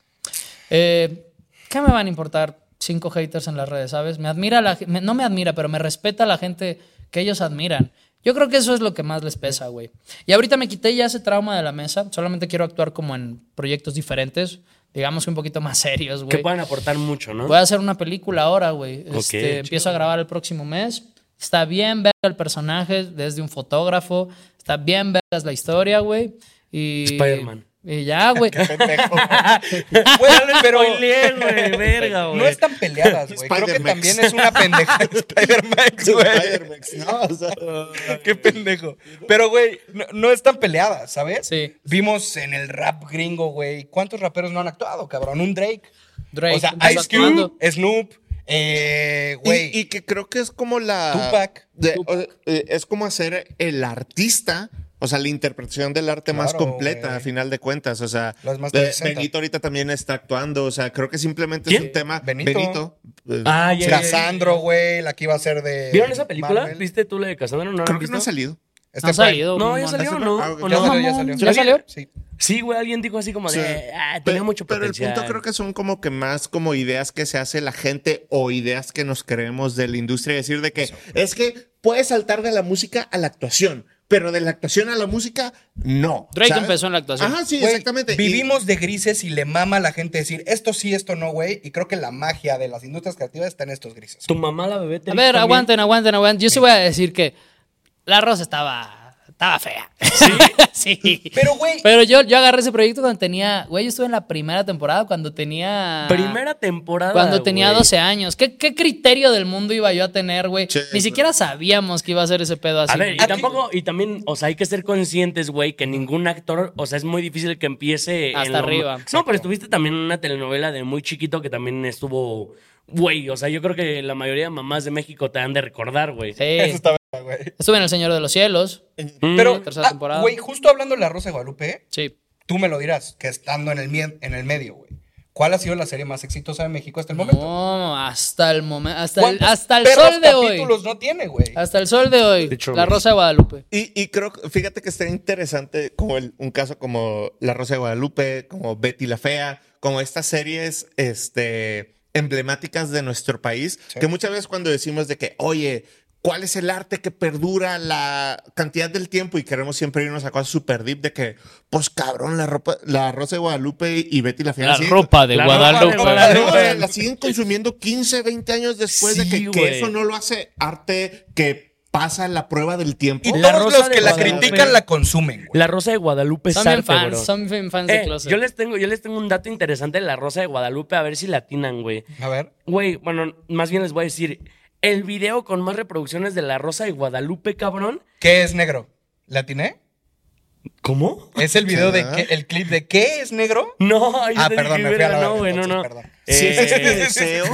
[SPEAKER 1] Eh, ¿Qué me van a importar cinco haters en las redes, sabes? Me admira la me- no me admira, pero me respeta la gente que ellos admiran. Yo creo que eso es lo que más les pesa, güey. Y ahorita me quité ya ese trauma de la mesa. Solamente quiero actuar como en proyectos diferentes, digamos que un poquito más serios,
[SPEAKER 3] Que
[SPEAKER 1] güey.
[SPEAKER 3] pueden aportar mucho, ¿no?
[SPEAKER 1] Voy a hacer una película ahora, güey.
[SPEAKER 3] Ok,
[SPEAKER 1] Este, empiezo a grabar el próximo mes. Está bien ver el personaje desde un fotógrafo. Está bien ver la historia, güey. Y,
[SPEAKER 3] Spider-Man.
[SPEAKER 1] Y ya, güey.
[SPEAKER 2] Pendejo. Güey, pero
[SPEAKER 3] güey, verga, güey.
[SPEAKER 2] no están peleadas, güey. Creo que también es una pendejada. Spider-Max, güey.
[SPEAKER 4] Spider-Max, ¿no? O sea,
[SPEAKER 2] Qué pendejo. Pero, güey, no, no están peleadas, ¿sabes?
[SPEAKER 1] Sí.
[SPEAKER 2] Vimos en el rap gringo, güey. ¿Cuántos raperos no han actuado, cabrón? Un Drake.
[SPEAKER 1] Drake
[SPEAKER 2] o sea, Ice Cube,
[SPEAKER 1] actuando.
[SPEAKER 2] Snoop, eh, güey.
[SPEAKER 4] y, y que creo que es como la.
[SPEAKER 2] Tupac.
[SPEAKER 4] de- o- eh, es como hacer el artista. O sea, la interpretación del arte más completa,
[SPEAKER 2] güey.
[SPEAKER 4] a final de cuentas. O sea,
[SPEAKER 2] Las más
[SPEAKER 4] de-
[SPEAKER 2] 360.
[SPEAKER 4] Benito ahorita también está actuando. O sea, creo que simplemente es un tema.
[SPEAKER 2] Benito.
[SPEAKER 4] eh,
[SPEAKER 3] Ah, ya, ya.
[SPEAKER 2] Casandro, güey, la que iba a ser de.
[SPEAKER 3] ¿Vieron esa película?
[SPEAKER 2] Marvel.
[SPEAKER 3] ¿Viste tú la de Cassandra? ¿No
[SPEAKER 4] creo que no ha salido.
[SPEAKER 2] Está
[SPEAKER 1] No ha salido.
[SPEAKER 3] No, ya salió, ¿no?
[SPEAKER 4] no-
[SPEAKER 3] ¿O
[SPEAKER 4] ah,
[SPEAKER 3] no?
[SPEAKER 2] Ya salió, ya salió.
[SPEAKER 1] ¿Ya salió?
[SPEAKER 2] Sí.
[SPEAKER 3] Sí, güey, alguien dijo así como de,
[SPEAKER 4] Sí.
[SPEAKER 3] ah, tenía mucho
[SPEAKER 4] pero el
[SPEAKER 3] potencial.
[SPEAKER 4] punto creo que son como que más como ideas que se hace la gente o ideas que nos creemos de la industria. Decir de que es que puedes saltar de la música a la actuación, pero de la actuación a la música, no.
[SPEAKER 1] Drake
[SPEAKER 4] ¿sabes?
[SPEAKER 1] empezó en la actuación.
[SPEAKER 4] Ajá, sí, exactamente. Y-
[SPEAKER 2] Vivimos de grises y le mama a la gente decir esto sí, esto no, güey. Y creo que la magia de las industrias creativas está en estos grises.
[SPEAKER 3] Tu mamá, la bebé, te
[SPEAKER 1] A ver,
[SPEAKER 3] también?
[SPEAKER 1] aguanten, aguanten, aguanten. Yo sí voy a decir que la rosa estaba, estaba fea. Sí. sí.
[SPEAKER 2] Pero, güey,
[SPEAKER 1] Pero yo, yo agarré ese proyecto cuando tenía, güey, yo estuve en la primera temporada cuando tenía...
[SPEAKER 3] Primera temporada.
[SPEAKER 1] Cuando tenía
[SPEAKER 3] güey.
[SPEAKER 1] 12 años. ¿Qué, ¿Qué criterio del mundo iba yo a tener, güey? Ni siquiera sabíamos que iba a ser ese pedo así.
[SPEAKER 3] A ver, y
[SPEAKER 2] Aquí-
[SPEAKER 3] tampoco, y también, o sea, hay que ser conscientes, güey, que ningún actor, o sea, es muy difícil que empiece. en
[SPEAKER 1] Hasta
[SPEAKER 3] lo-
[SPEAKER 1] arriba.
[SPEAKER 3] No, pero estuviste también en una telenovela de muy chiquito que también estuvo, güey, o sea, yo creo que la mayoría de mamás de México te han de recordar, güey.
[SPEAKER 1] Sí.
[SPEAKER 2] eso está güey.
[SPEAKER 1] Estuve en El Señor de los Cielos.
[SPEAKER 2] Pero, ah, güey, justo hablando de la Rosa de Guadalupe,
[SPEAKER 1] Sí.
[SPEAKER 2] tú me lo dirás, que estando en el, en el medio, güey. ¿Cuál ha sido la serie más exitosa de México hasta el momento?
[SPEAKER 1] No, hasta el momento. Hasta el,
[SPEAKER 2] ¿Cuántos
[SPEAKER 1] hasta el sol de hoy.
[SPEAKER 2] capítulos no tiene, güey?
[SPEAKER 1] Hasta el sol de hoy. La. Rosa de Guadalupe.
[SPEAKER 4] Y, y creo, fíjate que estaría interesante como el- un caso como La Rosa de Guadalupe, como Betty la Fea, como estas series este, emblemáticas de nuestro país,
[SPEAKER 2] Sí.
[SPEAKER 4] que muchas veces cuando decimos de que, oye, ¿cuál es el arte que perdura la cantidad del tiempo? Y queremos siempre irnos a cosas super deep de que, pues cabrón, la, ropa, la Rosa de Guadalupe y Betty la Fea.
[SPEAKER 1] La
[SPEAKER 4] siguen-
[SPEAKER 1] ropa de
[SPEAKER 3] La ropa de
[SPEAKER 1] Guadalupe.
[SPEAKER 4] no,
[SPEAKER 3] Guadalupe.
[SPEAKER 4] la siguen consumiendo 15, 20 años después de que, eso no lo hace arte que pasa la prueba del tiempo.
[SPEAKER 2] Y
[SPEAKER 3] La
[SPEAKER 2] todos
[SPEAKER 3] Rosa
[SPEAKER 2] los que la
[SPEAKER 3] Guadalupe.
[SPEAKER 2] critican la consumen, güey.
[SPEAKER 3] La Rosa de Guadalupe
[SPEAKER 1] Son bien
[SPEAKER 3] salte,
[SPEAKER 1] fans,
[SPEAKER 3] bro.
[SPEAKER 1] son fans de
[SPEAKER 3] Eh,
[SPEAKER 1] Closet.
[SPEAKER 3] yo les tengo, yo les tengo un dato interesante de la Rosa de Guadalupe, a ver si la atinan, güey.
[SPEAKER 2] A ver.
[SPEAKER 3] Güey, bueno, más bien les voy a decir, el video con más reproducciones de la Rosa de Guadalupe, cabrón.
[SPEAKER 2] ¿Qué es negro? ¿La atiné?
[SPEAKER 3] ¿Cómo?
[SPEAKER 2] ¿Es el video de
[SPEAKER 4] ¿Qué?
[SPEAKER 2] el clip de qué es negro?
[SPEAKER 3] No, yo
[SPEAKER 2] Ah,
[SPEAKER 3] te
[SPEAKER 2] perdón,
[SPEAKER 3] dije,
[SPEAKER 2] me fui a la
[SPEAKER 3] verga,
[SPEAKER 2] verga,
[SPEAKER 3] no, güey, no,
[SPEAKER 2] entonces,
[SPEAKER 3] no.
[SPEAKER 2] perdón.
[SPEAKER 3] Eh,
[SPEAKER 4] es deseo.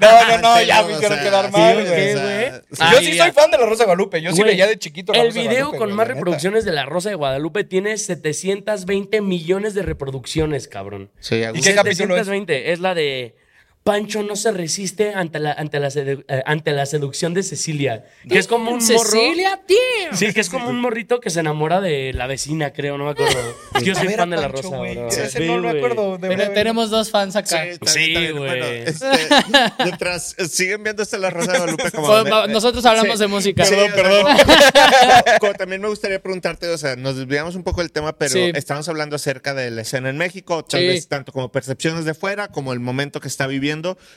[SPEAKER 2] No, no, no, ya me
[SPEAKER 4] O
[SPEAKER 2] hicieron
[SPEAKER 4] sea,
[SPEAKER 2] quedar mal, güey.
[SPEAKER 1] Ah,
[SPEAKER 2] Yo sí
[SPEAKER 1] ya.
[SPEAKER 2] soy fan de la Rosa de Guadalupe. Yo sí
[SPEAKER 3] Güey,
[SPEAKER 2] veía de chiquito la
[SPEAKER 3] El
[SPEAKER 2] Rosa de
[SPEAKER 3] video
[SPEAKER 2] Guadalupe,
[SPEAKER 3] con
[SPEAKER 2] güey,
[SPEAKER 3] más
[SPEAKER 2] la neta.
[SPEAKER 3] reproducciones de la Rosa de Guadalupe tiene 720 millones de reproducciones, cabrón.
[SPEAKER 4] Sí, a
[SPEAKER 2] ¿Y
[SPEAKER 4] gusto.
[SPEAKER 2] qué capítulo es?
[SPEAKER 3] 720 es la de Pancho no se resiste ante la, ante la, sedu- eh, ante la seducción de Cecilia. Que es como un morro.
[SPEAKER 1] Cecilia, tío.
[SPEAKER 3] Sí, que es como un morrito que se enamora de la vecina, creo, no me acuerdo. Yo soy
[SPEAKER 2] ver,
[SPEAKER 3] fan de la
[SPEAKER 2] Pancho,
[SPEAKER 3] Rosa,
[SPEAKER 2] güey.
[SPEAKER 3] bro.
[SPEAKER 2] Ese
[SPEAKER 3] Sí,
[SPEAKER 2] no me acuerdo. de verdad.
[SPEAKER 1] tenemos dos fans acá.
[SPEAKER 3] Sí, güey.
[SPEAKER 4] Bueno, este, mientras eh, siguen viendo esta La Rosa de Guadalupe como...
[SPEAKER 1] Pues,
[SPEAKER 4] me-
[SPEAKER 1] nosotros hablamos de música.
[SPEAKER 4] Sí,
[SPEAKER 2] Perdón, perdón.
[SPEAKER 4] como- también me gustaría preguntarte, o sea, nos desviamos un poco del tema, pero
[SPEAKER 1] Sí.
[SPEAKER 4] estamos hablando acerca de la escena en México, tal
[SPEAKER 1] Sí.
[SPEAKER 4] vez tanto como percepciones de fuera, como el momento que está viviendo.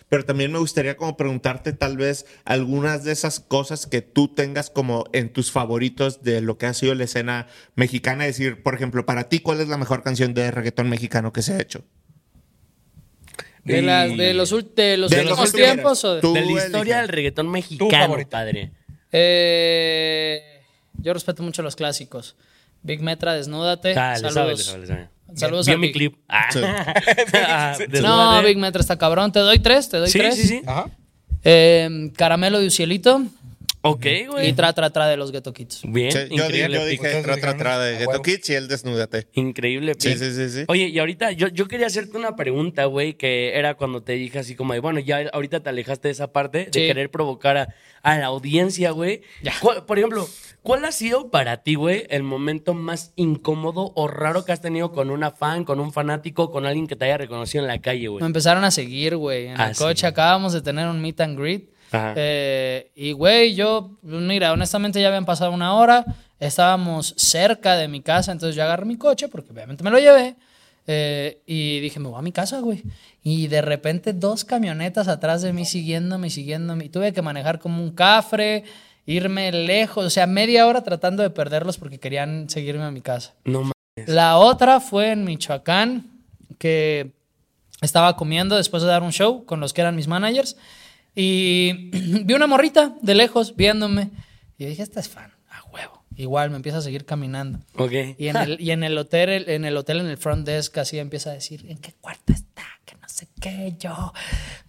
[SPEAKER 4] Pero también me gustaría como preguntarte tal vez algunas de esas cosas que tú tengas como en tus favoritos de lo que ha sido la escena mexicana. Es decir, por ejemplo, para ti, ¿cuál es la mejor canción de reggaetón mexicano que se ha hecho?
[SPEAKER 1] ¿De, las- de los, de los
[SPEAKER 4] De
[SPEAKER 1] últimos
[SPEAKER 4] los
[SPEAKER 1] tiempos o de-
[SPEAKER 3] la historia
[SPEAKER 4] eliges.
[SPEAKER 3] del reggaetón mexicano, padre.
[SPEAKER 1] Eh, yo respeto mucho los clásicos. Big Metra, desnúdate.
[SPEAKER 3] Ah, le sabe, le
[SPEAKER 1] Saludos.
[SPEAKER 3] sabe, le sabe.
[SPEAKER 1] Saludos
[SPEAKER 3] Vio
[SPEAKER 1] a
[SPEAKER 3] mi
[SPEAKER 1] Big.
[SPEAKER 3] clip. Ah.
[SPEAKER 4] Sí.
[SPEAKER 3] Ah,
[SPEAKER 1] No. Big Metra está cabrón. Te doy tres, te doy
[SPEAKER 3] Sí,
[SPEAKER 1] tres.
[SPEAKER 3] sí, sí.
[SPEAKER 2] Ajá.
[SPEAKER 1] Eh, caramelo de Ucielito
[SPEAKER 3] Ok, güey.
[SPEAKER 1] y tra, tra, tra de los Ghetto Kids.
[SPEAKER 3] Bien,
[SPEAKER 4] Sí, yo, di-
[SPEAKER 3] increíble.
[SPEAKER 4] yo dije tra, tra, tra de Ghetto. Kids y él desnúdate.
[SPEAKER 3] Increíble.
[SPEAKER 4] Sí, sí, sí, sí.
[SPEAKER 3] Oye, y ahorita yo, yo quería hacerte una pregunta, güey, que era cuando te dije así como de, bueno, ya ahorita te alejaste de esa parte de querer provocar a, a la audiencia, güey.
[SPEAKER 1] Ya.
[SPEAKER 3] ¿Cuál- Por ejemplo, ¿cuál ha sido para ti, güey, el momento más incómodo o raro que has tenido con una fan, con un fanático, con alguien que te haya reconocido en la calle, güey?
[SPEAKER 1] Me empezaron a seguir, güey. En
[SPEAKER 3] Ah,
[SPEAKER 1] el
[SPEAKER 3] sí.
[SPEAKER 1] coche acabamos de tener un meet and greet. Eh, y, güey, yo, mira, honestamente ya habían pasado una hora. Estábamos cerca de mi casa, entonces yo agarré mi coche, porque obviamente me lo llevé. eh, y dije, me voy a mi casa, güey. Y de repente dos camionetas atrás de mí siguiéndome, siguiéndome. Y tuve que manejar como un cafre, irme lejos, o sea, media hora tratando de perderlos porque querían seguirme a mi casa.
[SPEAKER 3] No mames.
[SPEAKER 1] La otra fue en Michoacán, que estaba comiendo después de dar un show con los que eran mis managers. Y vi una morrita de lejos viéndome. Y dije, esta es fan, a huevo. Igual me empieza a seguir caminando.
[SPEAKER 3] Ok.
[SPEAKER 1] Y en el, y en el hotel, en el hotel, en el front desk, así empieza a decir, ¿en qué cuarto está? Que no sé qué, yo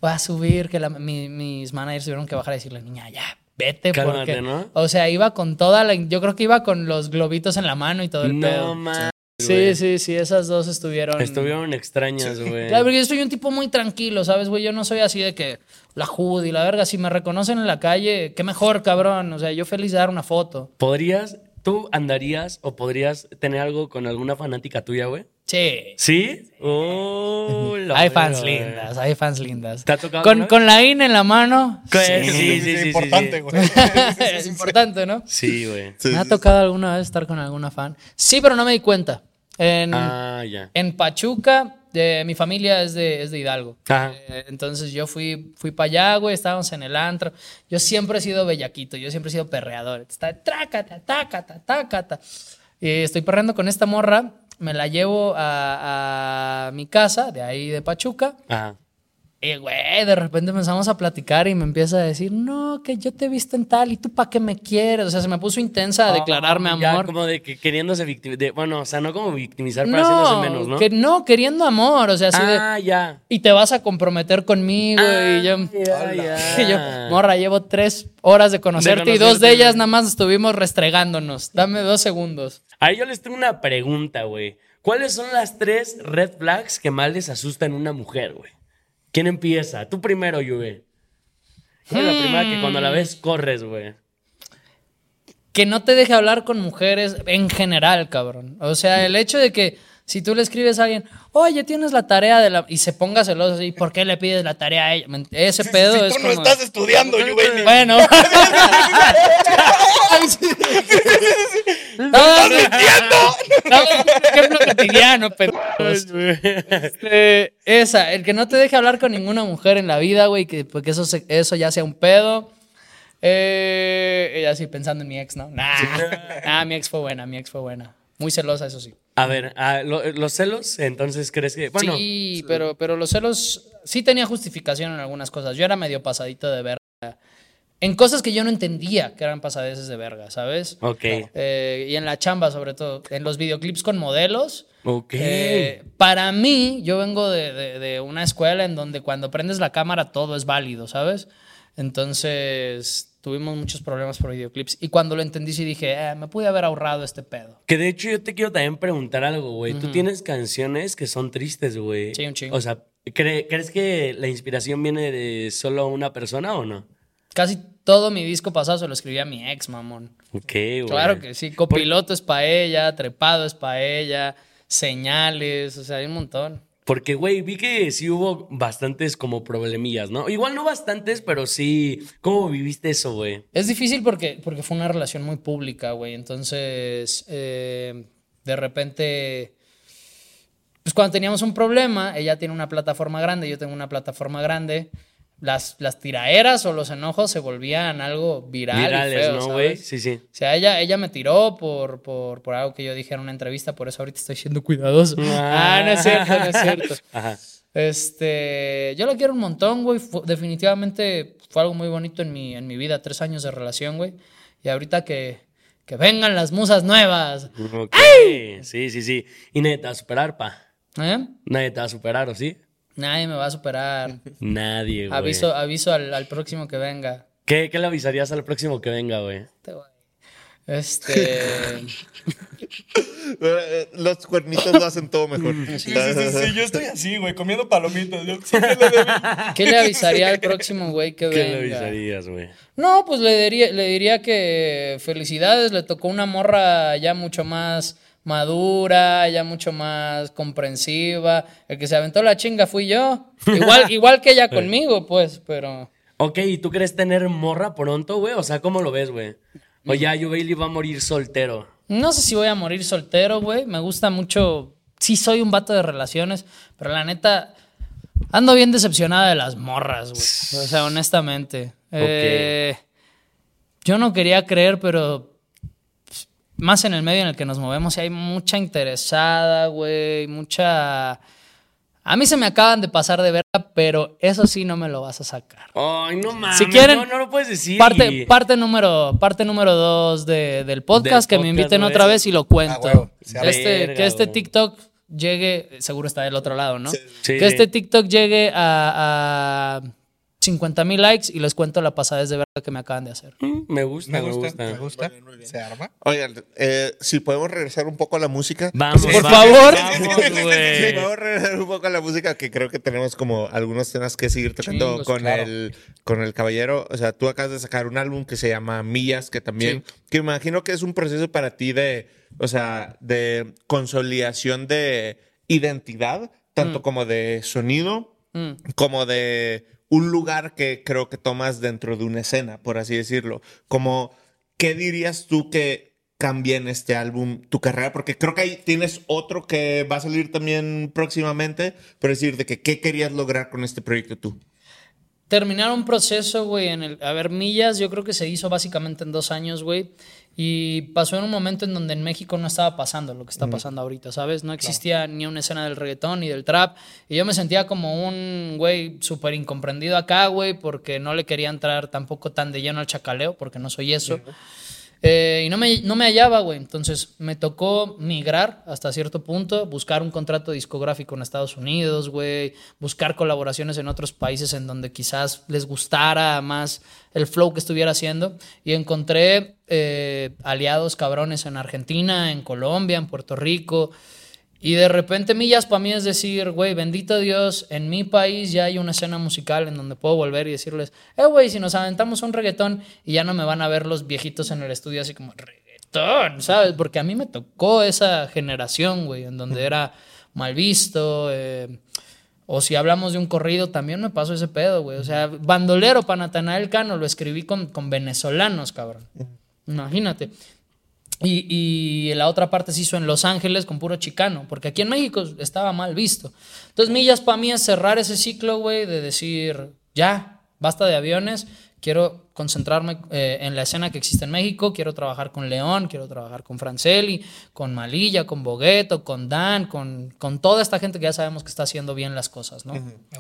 [SPEAKER 1] voy a subir, que la- mi- mis managers tuvieron que bajar y decirle, niña, ya, vete,
[SPEAKER 3] Cálmate,
[SPEAKER 1] porque...
[SPEAKER 3] ¿no?
[SPEAKER 1] O sea, iba con toda la... Yo creo que iba con los globitos en la mano y todo el pedo.
[SPEAKER 3] No.
[SPEAKER 1] Sí, sí, sí, esas dos estuvieron.
[SPEAKER 3] Estuvieron extrañas, güey.
[SPEAKER 1] Claro, porque yo soy un tipo muy tranquilo, ¿sabes, güey? Yo no soy así de que la hood y la verga. Si me reconocen en la calle, qué mejor, cabrón. O sea, yo feliz de dar una foto.
[SPEAKER 3] ¿Podrías, tú andarías o podrías tener algo con alguna fanática tuya, güey?
[SPEAKER 1] Sí.
[SPEAKER 3] ¿Sí? Oh,
[SPEAKER 1] Hay fans lindas, hay fans lindas.
[SPEAKER 3] ¿Te ha tocado
[SPEAKER 1] Con, con la IN en la mano.
[SPEAKER 3] Sí,
[SPEAKER 2] Sí,
[SPEAKER 3] sí, sí, sí,
[SPEAKER 2] importante,
[SPEAKER 3] sí.
[SPEAKER 2] güey.
[SPEAKER 1] es importante, ¿no?
[SPEAKER 3] Sí, güey.
[SPEAKER 4] Sí,
[SPEAKER 1] me ha
[SPEAKER 4] sí,
[SPEAKER 1] tocado alguna vez estar con alguna fan. Sí, pero no me di cuenta. En,
[SPEAKER 3] Ah, ya.
[SPEAKER 1] en Pachuca, de, mi familia es de, es de Hidalgo.
[SPEAKER 3] Ajá.
[SPEAKER 1] Eh, entonces yo fui, fui para allá, güey, estábamos en el antro. Yo siempre he sido bellaquito, yo siempre he sido perreador. Está trácata, tácata, tácata. Y estoy perreando con esta morra, me la llevo a, a mi casa, de ahí de Pachuca. Y, güey, de repente empezamos a platicar y me empieza a decir, no, que yo te he visto en tal y tú para qué me quieres. O sea, se me puso intensa a declararme
[SPEAKER 3] Ah, ya
[SPEAKER 1] amor.
[SPEAKER 3] como de que queriéndose victimizar. Bueno, o sea, no como victimizar, pero haciéndose menos, ¿no?
[SPEAKER 1] que no, queriendo amor. O sea, así de,
[SPEAKER 3] ah, ya.
[SPEAKER 1] y te vas a comprometer conmigo. y yo,
[SPEAKER 3] ya, ya.
[SPEAKER 1] y yo, morra, llevo tres horas de conocerte, y dos de ellas nada más estuvimos restregándonos. Dame dos segundos.
[SPEAKER 3] Ahí yo les tengo una pregunta, güey. ¿Cuáles son las tres red flags que más les asustan a una mujer, güey? ¿Quién empieza? Tú primero, Juve. ¿Cuál es la primera que cuando la ves corres, güey?
[SPEAKER 1] Que no te deje hablar con mujeres en general, cabrón. O sea, el hecho de que si tú le escribes a alguien, oye, tienes la tarea de la. y se ponga celoso así, ¿por qué le pides la tarea a ella? Ese pedo
[SPEAKER 2] si
[SPEAKER 1] es
[SPEAKER 2] tú no
[SPEAKER 1] como.
[SPEAKER 2] estás estudiando, Juvenil.
[SPEAKER 1] Bueno. no, no, no, es un ejemplo cotidiano, pendejos. Este, esa, el que no te deje hablar con ninguna mujer en la vida, güey, que porque eso, se- eso ya sea un pedo. Eh, y así pensando en mi ex, ¿no? Nah, nah, mi ex fue buena, mi ex fue buena. Muy celosa, eso sí.
[SPEAKER 3] A ver, ah, lo- los celos, entonces crees que. Bueno,
[SPEAKER 1] sí, pero, pero los celos sí tenía justificación en algunas cosas. Yo era medio pasadito de verga. En cosas que yo no entendía que eran pasadeces de verga, ¿sabes?
[SPEAKER 3] ok.
[SPEAKER 1] Eh, y en la chamba, sobre todo. En los videoclips con modelos.
[SPEAKER 3] Ok.
[SPEAKER 1] Eh, para mí, yo vengo de, de- de una escuela en donde cuando prendes la cámara todo es válido, ¿sabes? Entonces tuvimos muchos problemas por videoclips. Y cuando lo entendí, sí dije, "Eh, me pude haber ahorrado este pedo.
[SPEAKER 3] Que de hecho yo te quiero también preguntar algo, güey. Tú tienes canciones que son tristes, güey.
[SPEAKER 1] Sí, un chingo.
[SPEAKER 3] O sea, ¿cre- ¿crees que la inspiración viene de solo una persona o no?
[SPEAKER 1] Casi todo mi disco pasado se lo escribí a mi ex, mamón.
[SPEAKER 3] Ok, güey.
[SPEAKER 1] Claro que sí. Copiloto es para ella, trepado es para ella, señales, o sea, hay un montón.
[SPEAKER 3] Porque, güey, vi que sí hubo bastantes como problemillas, ¿no? Igual no bastantes, pero sí. ¿Cómo viviste eso, güey?
[SPEAKER 1] Es difícil porque, porque fue una relación muy pública, güey. Entonces, eh, de repente, pues cuando teníamos un problema, ella tiene una plataforma grande, yo tengo una plataforma grande, las, las tiraeras o los enojos se volvían algo viral y
[SPEAKER 3] Virales,
[SPEAKER 1] feo,
[SPEAKER 3] ¿no, güey? Sí, sí.
[SPEAKER 1] O sea, ella, ella me tiró por, por, por algo que yo dije en una entrevista, por eso ahorita estoy siendo cuidadoso. Ah, no es cierto, no es cierto.
[SPEAKER 3] Ajá.
[SPEAKER 1] Este, yo la quiero un montón, güey. Definitivamente fue algo muy bonito en mi, en mi vida, tres años de relación, güey. Y ahorita que, que vengan las musas nuevas.
[SPEAKER 3] Ok. Sí, sí, sí. Y nadie te va a superar, pa.
[SPEAKER 1] ¿Eh?
[SPEAKER 3] Nadie te va a superar, ¿o sí?
[SPEAKER 1] Nadie me va a superar.
[SPEAKER 3] Nadie, güey.
[SPEAKER 1] Aviso, aviso al, al próximo que venga.
[SPEAKER 3] ¿Qué, ¿Qué le avisarías al próximo que venga, güey?
[SPEAKER 1] Este. Este.
[SPEAKER 4] Eh, Los cuernitos lo hacen todo mejor.
[SPEAKER 2] Sí, sí, sí, sí, yo estoy así, güey, comiendo palomitas. Yo, sí, le.
[SPEAKER 1] ¿Qué le avisaría al próximo güey que
[SPEAKER 3] ¿Qué le
[SPEAKER 1] venga?
[SPEAKER 3] avisarías, güey?
[SPEAKER 1] No, pues le diría, le diría que felicidades, le tocó una morra ya mucho más madura, ya mucho más comprensiva. El que se aventó la chinga fui yo. Igual, igual que ella conmigo, pues, pero.
[SPEAKER 3] Ok, ¿y tú crees tener morra pronto, güey? O sea, ¿cómo lo ves, güey? O ya Yu Bailey va a morir soltero.
[SPEAKER 1] No sé si voy a morir soltero, güey. Me gusta mucho. Sí, soy un vato de relaciones, pero la neta. Ando bien decepcionada de las morras, güey. O sea, honestamente. Eh, yo no quería creer, pero. Más en el medio en el que nos movemos, sí hay mucha interesada, güey. Mucha. A mí se me acaban de pasar de verga, pero eso sí no me lo vas a sacar.
[SPEAKER 3] Ay, no mames.
[SPEAKER 1] Si quieren,
[SPEAKER 3] no, no lo puedes decir.
[SPEAKER 1] Parte,
[SPEAKER 3] y-
[SPEAKER 1] parte número, parte número dos de- del podcast,
[SPEAKER 3] Del
[SPEAKER 1] que me inviten otra vez y lo cuento.
[SPEAKER 2] Ah, arma.
[SPEAKER 1] este,
[SPEAKER 3] Verga,
[SPEAKER 1] que este. TikTok llegue, seguro está del otro lado, ¿no?
[SPEAKER 3] Sí.
[SPEAKER 1] Que este TikTok llegue a, a 50 mil likes y les cuento la pasadez de verga que me acaban de hacer.
[SPEAKER 3] Mm, Me gusta,
[SPEAKER 2] Me
[SPEAKER 3] me
[SPEAKER 2] gusta,
[SPEAKER 3] gusta.
[SPEAKER 2] me gusta. Se arma.
[SPEAKER 4] Oigan, eh, si podemos regresar un poco a la música.
[SPEAKER 3] Vamos,
[SPEAKER 1] Por
[SPEAKER 3] vamos,
[SPEAKER 1] favor.
[SPEAKER 3] Vamos,
[SPEAKER 4] Sí,
[SPEAKER 3] güey.
[SPEAKER 4] podemos regresar un poco a la música, que creo que tenemos como algunos temas que seguir tocando
[SPEAKER 1] Chingos,
[SPEAKER 4] con,
[SPEAKER 1] claro.
[SPEAKER 4] el, con el caballero. O sea, tú acabas de sacar un álbum que se llama Millas, que también, que imagino que es un proceso para ti de, o sea, de consolidación de identidad, tanto como de sonido,
[SPEAKER 1] Mm.
[SPEAKER 4] como de un lugar que creo que tomas dentro de una escena, por así decirlo. Como, ¿qué dirías tú que cambia en este álbum tu carrera? Porque creo que ahí tienes otro que va a salir también próximamente, pero decir de que qué querías lograr con este proyecto tú.
[SPEAKER 1] terminar un proceso, güey, en el... A ver, Millas yo creo que se hizo básicamente en dos años, güey. Y pasó en un momento en donde en México no estaba pasando lo que está pasando ahorita, ¿sabes? No existía ni una escena del reggaetón ni del trap. Y yo me sentía como un güey súper incomprendido acá, güey, porque no le quería entrar tampoco tan de lleno al chacaleo, porque no soy eso. Eh, y no me, no me hallaba, güey. Entonces me tocó migrar hasta cierto punto, buscar un contrato discográfico en Estados Unidos, güey, buscar colaboraciones en otros países en donde quizás les gustara más el flow que estuviera haciendo. Y encontré eh, aliados cabrones en Argentina, en Colombia, en Puerto Rico. Y de repente millas para mí es decir, güey, bendito Dios, en mi país ya hay una escena musical en donde puedo volver y decirles, eh, güey, si nos aventamos un reggaetón y ya no me van a ver los viejitos en el estudio así como, reggaetón, ¿sabes? Porque a mí me tocó esa generación, güey, en donde era mal visto. eh, o si hablamos de un corrido, también me pasó ese pedo, güey. O sea, bandolero para Natanael Cano lo escribí con, con venezolanos, cabrón. Imagínate. Y, y la otra parte se hizo en Los Ángeles con puro chicano, porque aquí en México estaba mal visto. Entonces, millas para mí es cerrar ese ciclo, güey, de decir, ya, basta de aviones, quiero concentrarme eh, en la escena que existe en México, quiero trabajar con León, quiero trabajar con Franceli, con Malilla, con Bogueto, con Dan, con, con toda esta gente que ya sabemos que está haciendo bien las cosas, ¿no?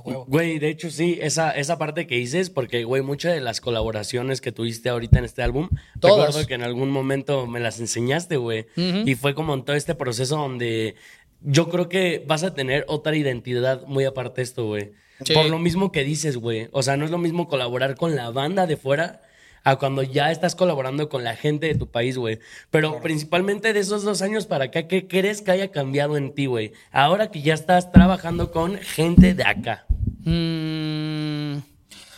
[SPEAKER 3] Güey, de hecho sí, esa, esa parte que dices, porque, güey, muchas de las colaboraciones que tuviste ahorita en este álbum,
[SPEAKER 1] Todas.
[SPEAKER 3] recuerdo que en algún momento me las enseñaste, güey. Y fue como en todo este proceso donde yo creo que vas a tener otra identidad muy aparte de esto, güey.
[SPEAKER 1] Sí.
[SPEAKER 3] Por lo mismo que dices, güey. O sea, no es lo mismo colaborar con la banda de fuera a cuando ya estás colaborando con la gente de tu país, güey. Pero principalmente de esos dos años para acá, ¿qué crees que haya cambiado en ti, güey? Ahora que ya estás trabajando con gente de acá.
[SPEAKER 1] Mm,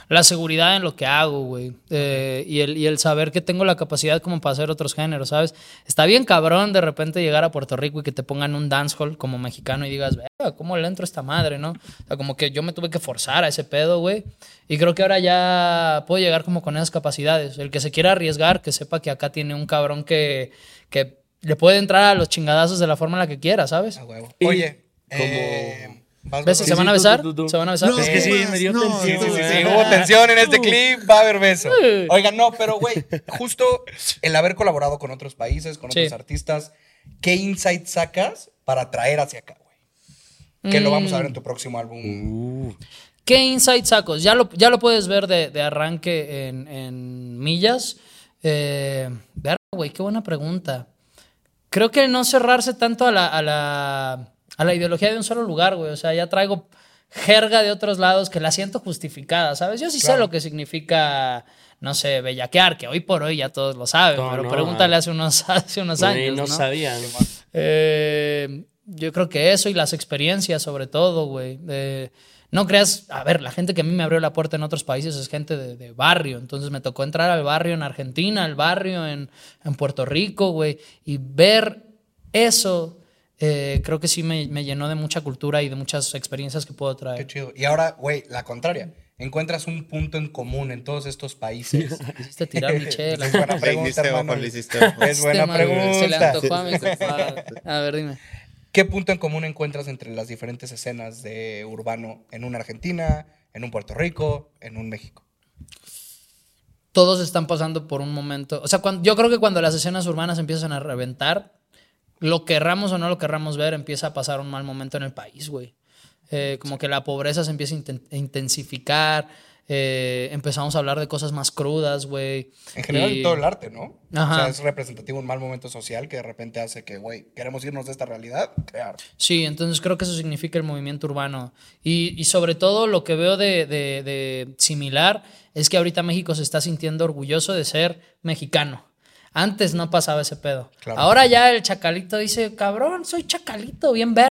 [SPEAKER 1] la seguridad en lo que hago, güey. Eh, y, el, y el saber que tengo la capacidad como para hacer otros géneros, ¿sabes? Está bien cabrón de repente llegar a Puerto Rico y que te pongan un dancehall como mexicano y digas, "Verga, ¿cómo le entro a esta madre, no? O sea, como que yo me tuve que forzar a ese pedo, güey. Y creo que ahora ya puedo llegar como con esas capacidades. El que se quiera arriesgar, que sepa que acá tiene un cabrón que, que le puede entrar a los chingadazos de la forma en la que quiera, ¿sabes?
[SPEAKER 2] A huevo. Oye, Eh, vas,
[SPEAKER 1] ¿Ves se van a besar? ¿Se van a besar?
[SPEAKER 4] No,
[SPEAKER 3] Es que sí, me dio
[SPEAKER 4] no,
[SPEAKER 3] tensión,
[SPEAKER 2] Sí, sí, sí, hubo tensión en este clip, va a haber beso. Oigan, no, pero güey, justo el haber colaborado con otros países, con
[SPEAKER 1] Sí.
[SPEAKER 2] otros artistas, ¿qué insight sacas para traer hacia acá, güey? Que lo vamos a ver en tu próximo álbum.
[SPEAKER 3] Uh,
[SPEAKER 1] ¿Qué insight sacos? Ya lo, ya lo puedes ver de, de arranque en, en millas. Eh, verga, güey, qué buena pregunta. Creo que no cerrarse tanto a la, a la, a la ideología de un solo lugar, güey. O sea, ya traigo jerga de otros lados que la siento justificada, ¿sabes? Yo sí sé lo que significa, no sé, bellaquear, que hoy por hoy ya todos lo saben,
[SPEAKER 3] No,
[SPEAKER 1] pero
[SPEAKER 3] no.
[SPEAKER 1] pregúntale hace unos, hace unos años.
[SPEAKER 3] no,
[SPEAKER 1] ¿no?
[SPEAKER 3] sabían.
[SPEAKER 1] Eh, yo creo que eso y las experiencias, sobre todo, güey. Eh, no creas, a ver, la gente que a mí me abrió la puerta en otros países es gente de, de barrio. Entonces me tocó entrar al barrio en Argentina, al barrio en, en Puerto Rico, güey. Y ver eso, eh, creo que sí me, me llenó de mucha cultura y de muchas experiencias que puedo
[SPEAKER 2] Qué
[SPEAKER 1] traer.
[SPEAKER 2] chido. Y ahora, güey, la contraria. Encuentras un punto en común en todos estos países.
[SPEAKER 1] Hiciste tirar mi chela.
[SPEAKER 2] Es buena pregunta, hermano. Es buena
[SPEAKER 1] Este Se le antojó a mi compadre. A ver, dime.
[SPEAKER 2] ¿Qué punto en común encuentras entre las diferentes escenas de urbano en una Argentina, en un Puerto Rico, en un México?
[SPEAKER 1] todos están pasando por un momento. O sea, cuando, yo creo que cuando las escenas urbanas empiezan a reventar, lo querramos o no lo querramos ver, empieza a pasar un mal momento en el país, güey. Eh, como que la pobreza se empieza a inten- a intensificar, eh, empezamos a hablar de cosas más crudas, güey.
[SPEAKER 2] En general,
[SPEAKER 1] Y-
[SPEAKER 2] todo el arte, ¿no?
[SPEAKER 1] Ajá.
[SPEAKER 2] O sea, es representativo un mal momento social que de repente hace que, güey, queremos irnos de esta realidad, crear.
[SPEAKER 1] Sí, entonces creo que eso significa el movimiento urbano. Y, y sobre todo lo que veo de, de- de similar es que ahorita México se está sintiendo orgulloso de ser mexicano. Antes no pasaba ese pedo.
[SPEAKER 2] Claro.
[SPEAKER 1] Ahora ya el chacalito dice, cabrón, soy chacalito, bien vergas.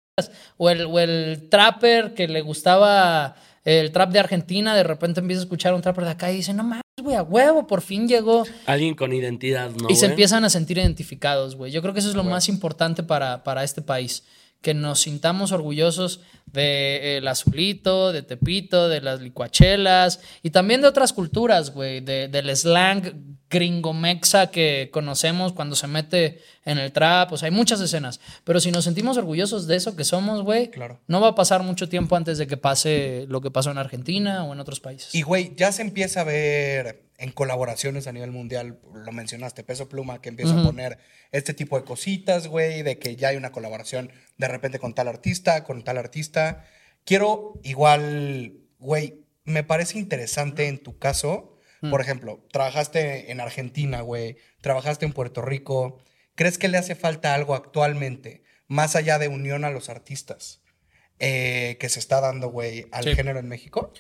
[SPEAKER 1] O el, o el trapper que le gustaba el trap de Argentina, de repente empieza a escuchar a un trapper de acá y dice, no mames, güey, a huevo, por fin llegó.
[SPEAKER 3] Alguien con identidad, ¿no?
[SPEAKER 1] Y se empiezan a sentir identificados, güey. Yo creo que eso es lo más importante para, para este país. Que nos sintamos orgullosos de el azulito, de Tepito, de las licuachelas y también de otras culturas, güey. de- del slang gringo mexa que conocemos cuando se mete en el trap. O sea, hay muchas escenas. Pero si nos sentimos orgullosos de eso que somos, güey,
[SPEAKER 2] Claro.
[SPEAKER 1] no va a pasar mucho tiempo antes de que pase lo que pasó en Argentina o en otros países.
[SPEAKER 2] Y, güey, ya se empieza a ver en colaboraciones a nivel mundial, lo mencionaste, Peso Pluma, que empieza a poner este tipo de cositas, güey, de que ya hay una colaboración de repente con tal artista, con tal artista. Quiero igual, güey, me parece interesante en tu caso, por ejemplo, trabajaste en Argentina, güey, trabajaste en Puerto Rico. ¿Crees que le hace falta algo actualmente, más allá de unión a los artistas, eh, que se está dando, güey, al
[SPEAKER 1] Sí.
[SPEAKER 2] género en México?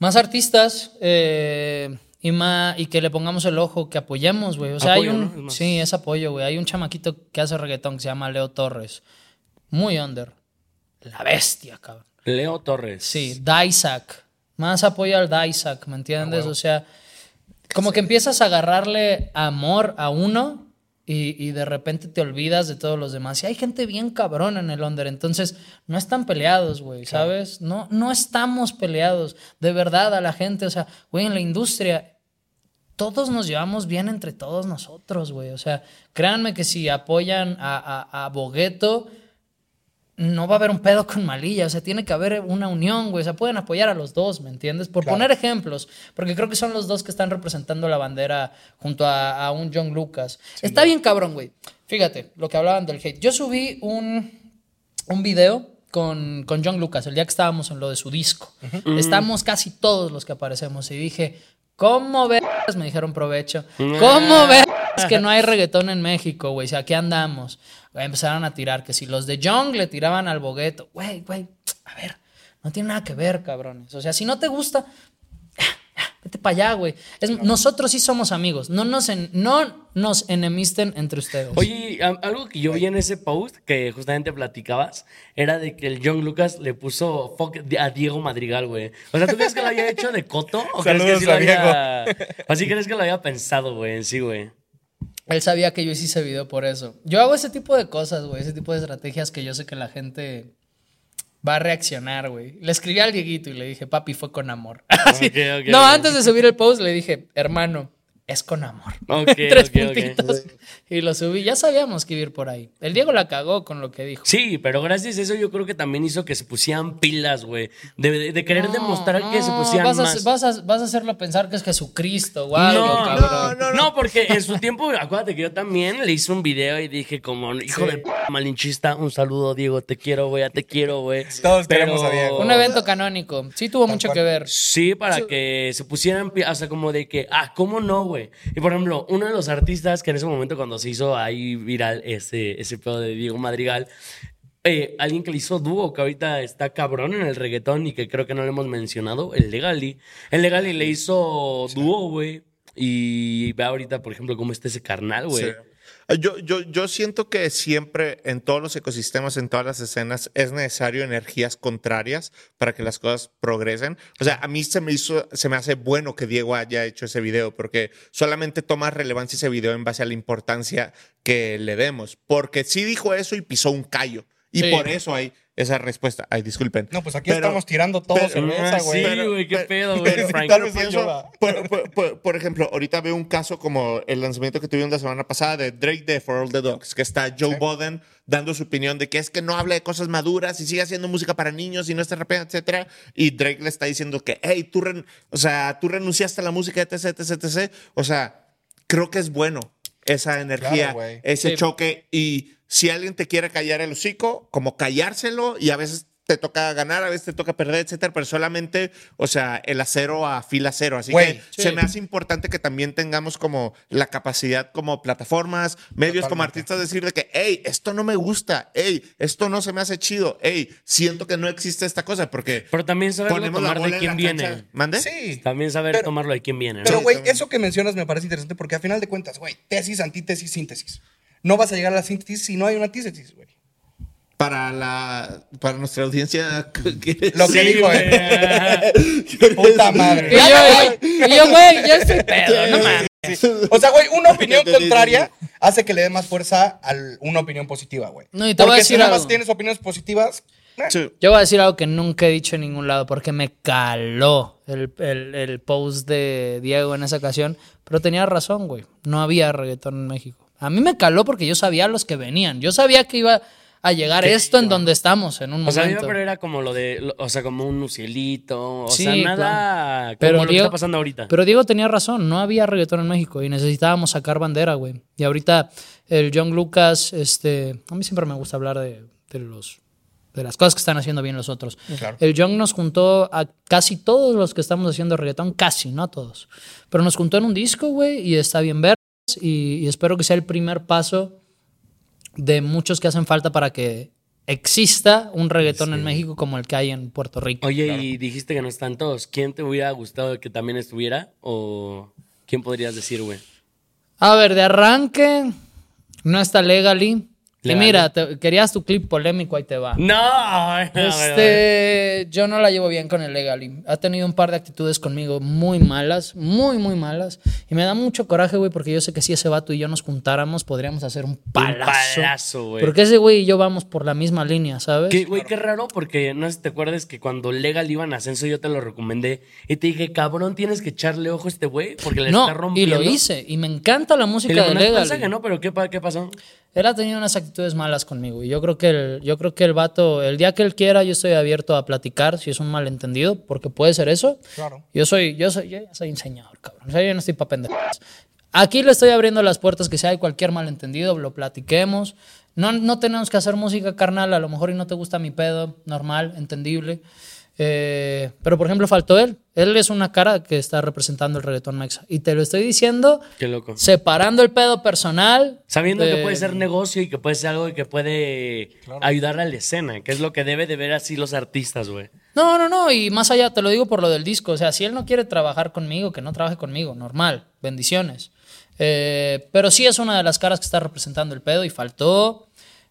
[SPEAKER 1] Más artistas eh, y, ma- y que le pongamos el ojo, que apoyemos, güey. O sea,
[SPEAKER 3] Apoyo,
[SPEAKER 1] hay
[SPEAKER 3] ¿no?
[SPEAKER 1] un.
[SPEAKER 3] Es más-
[SPEAKER 1] Sí, es apoyo, güey. Hay un chamaquito que hace reggaetón que se llama Leo Torres. Muy under. La bestia, cabrón.
[SPEAKER 3] Leo Torres.
[SPEAKER 1] Sí, Daisac. Más apoyo al Daisac, ¿me entiendes?
[SPEAKER 2] huevo.
[SPEAKER 1] o sea, como que empiezas a agarrarle amor a uno y, y de repente te olvidas de todos los demás. Y hay gente bien cabrón en el under, entonces no están peleados, güey, ¿sabes? No, no estamos peleados, de verdad, a la gente. O sea, güey, en la industria todos nos llevamos bien entre todos nosotros, güey. O sea, créanme que si apoyan a, a, a Bogueto, no va a haber un pedo con Malilla. O sea, tiene que haber una unión, güey. O sea, pueden apoyar a los dos, ¿me entiendes? Por
[SPEAKER 2] Claro.
[SPEAKER 1] poner ejemplos, porque creo que son los dos que están representando la bandera junto a, a un John Lucas. Está bien cabrón, güey. Fíjate, lo que hablaban del hate. Yo subí un, un video con, con John Lucas el día que estábamos en lo de su disco. Estamos casi todos los que aparecemos y dije, ¿cómo ves? Me dijeron provecho. ¿Cómo ves que no hay reggaetón en México, güey? Si aquí andamos. Empezaron a tirar que si los de Young le tiraban al bogueto, güey, güey, a ver, no tiene nada que ver, cabrones. O sea, si no te gusta, vete para allá, güey. Es- Nosotros sí somos amigos. No nos, en- no nos enemisten entre ustedes.
[SPEAKER 3] Oye, algo que yo vi en ese post que justamente platicabas era de que el John Lucas le puso fuck a Diego Madrigal, güey. O sea, ¿tú crees que lo había hecho de coto? ¿O crees que sí lo había... Así crees que lo había pensado, güey, en sí, güey?
[SPEAKER 1] Él sabía que yo hice ese video por eso. Yo hago ese tipo de cosas, güey. Ese tipo de estrategias que yo sé que la gente va a reaccionar, güey. Le escribí al Dieguito y le dije, papi, fue con amor.
[SPEAKER 3] Ok,
[SPEAKER 1] no, antes de subir el post le dije, hermano, es con amor.
[SPEAKER 3] Ok,
[SPEAKER 1] Tres
[SPEAKER 3] ok, ok.
[SPEAKER 1] puntitos. Y lo subí. Ya sabíamos que iba a ir por ahí. El Diego la cagó con lo que dijo.
[SPEAKER 3] Sí, pero gracias a eso yo creo que también hizo que se pusieran pilas, güey. De, de- de querer demostrar que se
[SPEAKER 1] No,
[SPEAKER 3] pusieran
[SPEAKER 1] vas a,
[SPEAKER 3] más.
[SPEAKER 1] vas, a, vas a hacerlo pensar que es Jesucristo o algo,
[SPEAKER 3] No,
[SPEAKER 1] cabrón.
[SPEAKER 3] no, no, porque en su tiempo, acuérdate que yo también le hice un video y dije como, hijo de p malinchista, un saludo, Diego, te quiero, güey, te quiero, güey.
[SPEAKER 2] Todos queremos a Diego.
[SPEAKER 1] Un evento canónico. Sí tuvo mucho
[SPEAKER 2] cual.
[SPEAKER 1] que ver.
[SPEAKER 3] Sí, para que se pusieran, pi- o sea, como de que, ah, ¿cómo no, güey? Y por ejemplo, uno de los artistas que en ese momento cuando se hizo ahí viral ese, ese pedo de Diego Madrigal, eh, alguien que le hizo dúo, que ahorita está cabrón en el reggaetón y que creo que no lo hemos mencionado, el Legali. El Legali le hizo dúo, güey. Y ve ahorita, por ejemplo, cómo está ese carnal, güey.
[SPEAKER 4] Sí. Yo, yo, yo siento que siempre en todos los ecosistemas, en todas las escenas, es necesario energías contrarias para que las cosas progresen. O sea, a mí se me hizo, se me hace bueno que Diego haya hecho ese video, porque solamente toma relevancia ese video en base a la importancia que le demos. Porque sí dijo eso y pisó un callo. Y
[SPEAKER 1] Sí.
[SPEAKER 4] por eso hay esa respuesta. Ay, disculpen.
[SPEAKER 2] No, pues aquí
[SPEAKER 4] Pero-
[SPEAKER 2] estamos tirando todo
[SPEAKER 4] pero-
[SPEAKER 2] cerveza,
[SPEAKER 3] Ah,
[SPEAKER 2] güey.
[SPEAKER 3] sí, güey, qué pedo, güey,
[SPEAKER 4] por, por- por- por ejemplo, ahorita veo un caso como el lanzamiento que tuvieron la semana pasada de Drake de For All the Dogs, que está Joe Budden dando su opinión de que es que no habla de cosas maduras y sigue haciendo música para niños y no está rapeando, etcétera. Y Drake le está diciendo que, hey, tú, ren- o sea, tú renunciaste a la música, etc, etc, etc. O sea, creo que es bueno esa energía,
[SPEAKER 2] Claro,
[SPEAKER 4] ese
[SPEAKER 1] Sí.
[SPEAKER 4] choque. Y si alguien te quiere callar el hocico, como callárselo y a veces te toca ganar, a veces te toca perder, etcétera, pero solamente, o sea, el acero a fila cero. Así
[SPEAKER 2] Güey,
[SPEAKER 4] que
[SPEAKER 1] sí.
[SPEAKER 4] se me hace importante que también tengamos como la capacidad como plataformas, medios como artistas, decir de que, hey, esto no me gusta, hey, esto no se me hace chido, hey, siento que no existe esta cosa porque
[SPEAKER 3] Pero también saberlo
[SPEAKER 4] ponemos la
[SPEAKER 3] tomar
[SPEAKER 4] bola
[SPEAKER 3] de
[SPEAKER 4] en
[SPEAKER 3] quién
[SPEAKER 4] la
[SPEAKER 3] viene.
[SPEAKER 4] cancha. ¿Mande?
[SPEAKER 2] Sí.
[SPEAKER 3] También saber
[SPEAKER 2] Pero-
[SPEAKER 3] tomarlo de quién viene, ¿no?
[SPEAKER 2] Pero, güey, eso que mencionas me parece interesante porque a final de cuentas, güey, tesis, antítesis, síntesis. No vas a llegar a la síntesis si no hay una antítesis, güey.
[SPEAKER 4] Para la para nuestra audiencia ¿qué-
[SPEAKER 2] Lo que
[SPEAKER 3] Sí,
[SPEAKER 2] dijo,
[SPEAKER 3] güey.
[SPEAKER 2] eh. Puta madre.
[SPEAKER 1] Y yo, y yo, güey, estoy pedo, no mames.
[SPEAKER 2] O sea, güey, una opinión contraria hace que le dé más fuerza a una opinión positiva, güey.
[SPEAKER 1] No, y te voy a
[SPEAKER 2] Porque
[SPEAKER 1] decir
[SPEAKER 2] si nada más
[SPEAKER 1] algo.
[SPEAKER 2] tienes opiniones positivas, eh,
[SPEAKER 4] Sí.
[SPEAKER 1] Yo voy a decir algo que nunca he dicho en ningún lado porque me caló el, el- el post de Diego en esa ocasión. Pero tenía razón, güey. No había reggaetón en México. A mí me caló porque yo sabía los que venían. Yo sabía que iba a llegar esto en donde estamos en un
[SPEAKER 3] O sea,
[SPEAKER 1] momento.
[SPEAKER 3] pero era como lo de, lo- o sea, como un cielito, o
[SPEAKER 1] Sí,
[SPEAKER 3] sea, nada como
[SPEAKER 1] Pero
[SPEAKER 3] lo que
[SPEAKER 1] Diego-
[SPEAKER 3] está pasando ahorita.
[SPEAKER 1] Pero Diego tenía razón, no había reggaetón en México y necesitábamos sacar bandera, güey. Y ahorita el John Lucas, este, a mí siempre me gusta hablar de, de los de las cosas que están haciendo bien los otros.
[SPEAKER 2] Claro.
[SPEAKER 1] El John nos juntó a casi todos los que estamos haciendo reggaetón, casi, no a todos. Pero nos juntó en un disco, güey, y está bien ver y, y espero que sea el primer paso de muchos que hacen falta para que exista un reggaetón en México como el que hay en Puerto Rico.
[SPEAKER 3] Oye, y dijiste que no están todos. ¿Quién te hubiera gustado que también estuviera? ¿O quién podrías decir, güey?
[SPEAKER 1] A ver, de arranque, no está Legally. Y mira, te- querías tu clip polémico, ahí te va.
[SPEAKER 3] No.
[SPEAKER 1] Este, yo no la llevo bien con el Legally. Ha tenido un par de actitudes conmigo muy malas, muy, muy malas. Y me da mucho coraje, güey, porque yo sé que si ese vato y yo nos juntáramos, podríamos hacer un palazo.
[SPEAKER 3] palazo, güey.
[SPEAKER 1] Porque ese güey y yo vamos por la misma línea, ¿sabes?
[SPEAKER 3] Qué, güey, qué raro, porque no sé si te acuerdas que cuando Legal iba en ascenso yo te lo recomendé y te dije, cabrón, tienes que echarle ojo a este güey porque le
[SPEAKER 1] No,
[SPEAKER 3] está
[SPEAKER 1] y
[SPEAKER 3] rompiendo.
[SPEAKER 1] lo hice. Y me encanta la
[SPEAKER 3] Y
[SPEAKER 1] música de Legally.
[SPEAKER 3] mensaje, ¿no? Pero ¿qué, pa- qué pasó?
[SPEAKER 1] Él ha tenido unas actitudes malas conmigo y yo creo que el, yo creo que el vato, el día que él quiera, yo estoy abierto a platicar si es un malentendido, porque puede ser eso.
[SPEAKER 2] Claro.
[SPEAKER 1] Yo soy, yo soy, yo soy enseñador, cabrón. O sea, yo no estoy para pendejadas. Aquí le estoy abriendo las puertas que si hay cualquier malentendido, lo platiquemos. No, no tenemos que hacer música carnal, a lo mejor y no te gusta mi pedo, normal, entendible. Eh, pero por ejemplo, faltó él. Él es una cara que está representando el reggaetón mexa. Y te lo estoy diciendo
[SPEAKER 3] Qué loco.
[SPEAKER 1] separando el pedo personal.
[SPEAKER 3] Sabiendo que
[SPEAKER 1] de-
[SPEAKER 3] puede ser negocio y que puede ser algo que puede ayudar a la escena, que es lo que debe de ver así los artistas, güey.
[SPEAKER 1] No, no, no, y más allá, te lo digo por lo del disco. O sea, si él no quiere trabajar conmigo, que no trabaje conmigo, normal, bendiciones. Eh, pero sí es una de las caras que está representando el pedo y faltó.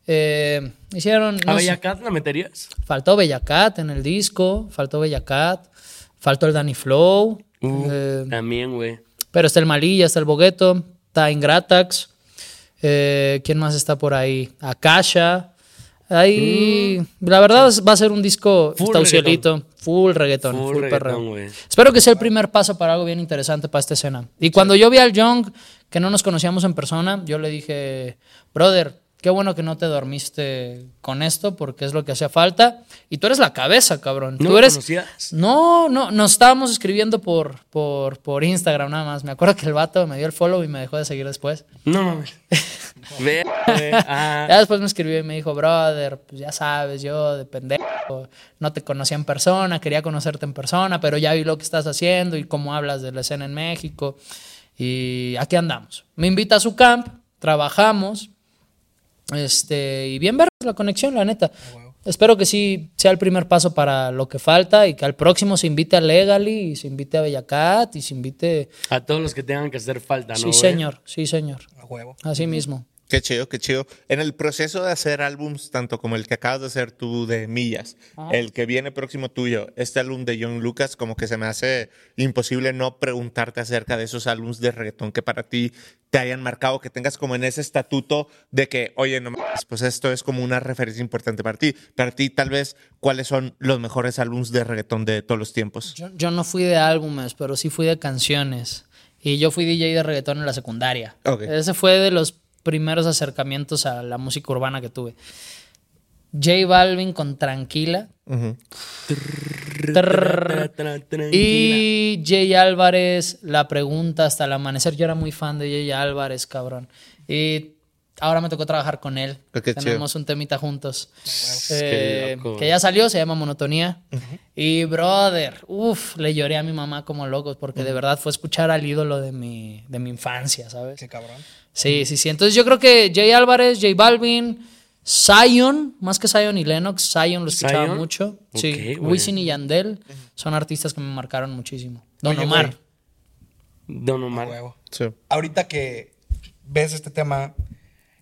[SPEAKER 1] Eh, hicieron.
[SPEAKER 3] ¿A
[SPEAKER 1] no sé,
[SPEAKER 3] Bellacat la meterías?
[SPEAKER 1] faltó Bellacat en el disco, faltó Bellacat, faltó el Danny Flow.
[SPEAKER 3] Uh,
[SPEAKER 1] eh,
[SPEAKER 3] También, güey.
[SPEAKER 1] pero está el Malilla, está el Bogueto, está Ingratax. Eh, ¿Quién más está por ahí? Akasha. Ahí, la verdad va a ser un disco,
[SPEAKER 3] Full
[SPEAKER 1] Ucielito, Full reggaetón,
[SPEAKER 3] Full
[SPEAKER 1] full,
[SPEAKER 3] reggaetón,
[SPEAKER 1] perreo.
[SPEAKER 3] güey.
[SPEAKER 1] Espero que sea el primer paso para algo bien interesante para esta escena. Y cuando yo vi al Young, que no nos conocíamos en persona, yo le dije, brother, qué bueno que no te dormiste con esto porque es lo que hacía falta. Y tú eres la cabeza, cabrón.
[SPEAKER 3] ¿No
[SPEAKER 1] tú eres...
[SPEAKER 3] conocías?
[SPEAKER 1] No, no, nos estábamos escribiendo por, por, por Instagram nada más. Me acuerdo que el vato me dio el follow y me dejó de seguir después.
[SPEAKER 3] No mames. Ah.
[SPEAKER 1] Ya después me escribió y me dijo, brother, pues ya sabes, yo de pendejo, no te conocía en persona, quería conocerte en persona, pero ya vi lo que estás haciendo y cómo hablas de la escena en México. Y aquí andamos. Me invita a su camp, trabajamos, este, y bien ver la conexión, la neta. Espero que sí sea el primer paso para lo que falta y que al próximo se invite a Legally y se invite a Bellacat y se invite...
[SPEAKER 3] A todos los que tengan que hacer falta, ¿no?
[SPEAKER 1] sí,
[SPEAKER 3] güey?
[SPEAKER 1] señor, sí, señor.
[SPEAKER 2] A huevo.
[SPEAKER 1] Así mismo.
[SPEAKER 4] Qué chido, qué chido. En el proceso de hacer álbums, tanto como el que acabas de hacer tú de Millas, el que viene próximo tuyo, este álbum de John Lucas, como que se me hace imposible no preguntarte acerca de esos álbums de reggaetón que para ti te hayan marcado, que tengas como en ese estatuto de que, oye, no pues esto es como una referencia importante para ti. Para ti, tal vez, ¿cuáles son los mejores álbums de reggaetón de todos los tiempos?
[SPEAKER 1] Yo, yo no fui de álbumes, pero sí fui de canciones. Y yo fui DJ de reggaetón en la secundaria. Ese fue de los primeros acercamientos a la música urbana que tuve. J Balvin con Tranquila. Trrr. Y Jay Álvarez, La Pregunta hasta el amanecer. Yo era muy fan de Jay Álvarez, cabrón. Y ahora me tocó trabajar con él.
[SPEAKER 4] Ah, chido.
[SPEAKER 1] Tenemos un temita juntos.
[SPEAKER 3] Qué
[SPEAKER 1] Eh, que ya salió, se llama Monotonía. Y brother, uff, le lloré a mi mamá como loco porque de verdad fue escuchar al ídolo de mi, de mi infancia, ¿sabes?
[SPEAKER 2] Qué cabrón.
[SPEAKER 1] Sí, sí, sí. Entonces yo creo que Jay Álvarez, J Balvin, Zion, más que Zion y Lennox, Zion lo escuchaba
[SPEAKER 3] ¿Zion?
[SPEAKER 1] mucho. Sí. Wisin y Yandel son artistas que me marcaron muchísimo. Don
[SPEAKER 2] Oye,
[SPEAKER 1] Omar.
[SPEAKER 2] güey.
[SPEAKER 3] Don Omar.
[SPEAKER 2] huevo.
[SPEAKER 4] Sí.
[SPEAKER 2] Ahorita que ves este tema,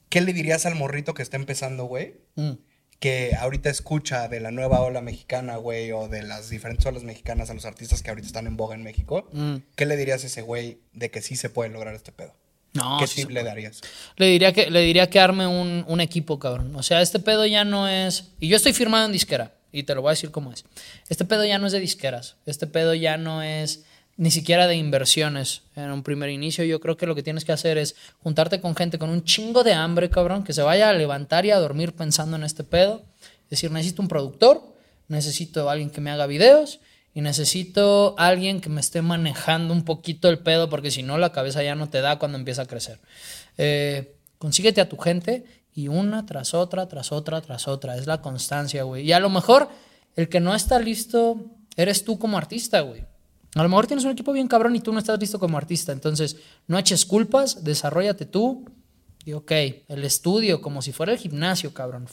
[SPEAKER 2] ¿qué le dirías al morrito que está empezando, güey?
[SPEAKER 1] Mm.
[SPEAKER 2] Que ahorita escucha de la nueva ola mexicana, güey, o de las diferentes olas mexicanas a los artistas que ahorita están en boga en México.
[SPEAKER 1] Mm.
[SPEAKER 2] ¿Qué le dirías a ese güey de que sí se puede lograr este pedo?
[SPEAKER 1] No,
[SPEAKER 2] ¿Qué
[SPEAKER 1] sí
[SPEAKER 2] tip le darías?
[SPEAKER 1] Le diría que, le diría que arme un, un equipo, cabrón. O sea, este pedo ya no es. Y yo estoy firmado en disquera, y te lo voy a decir cómo es. Este pedo ya no es de disqueras. Este pedo ya no es ni siquiera de inversiones en un primer inicio. Yo creo que lo que tienes que hacer es juntarte con gente con un chingo de hambre, cabrón, que se vaya a levantar y a dormir pensando en este pedo. Es decir, necesito un productor, necesito alguien que me haga videos y necesito alguien que me esté manejando un poquito el pedo porque si no la cabeza ya no te da cuando empieza a crecer. Eh, consíguete a tu gente y una tras otra, tras otra, tras otra. Es la constancia, güey. Y a lo mejor el que no está listo eres tú como artista, güey. A lo mejor tienes un equipo bien cabrón y tú no estás listo como artista. Entonces, no eches culpas, desarrollate tú. Y ok, el estudio, como si fuera el gimnasio, cabrón.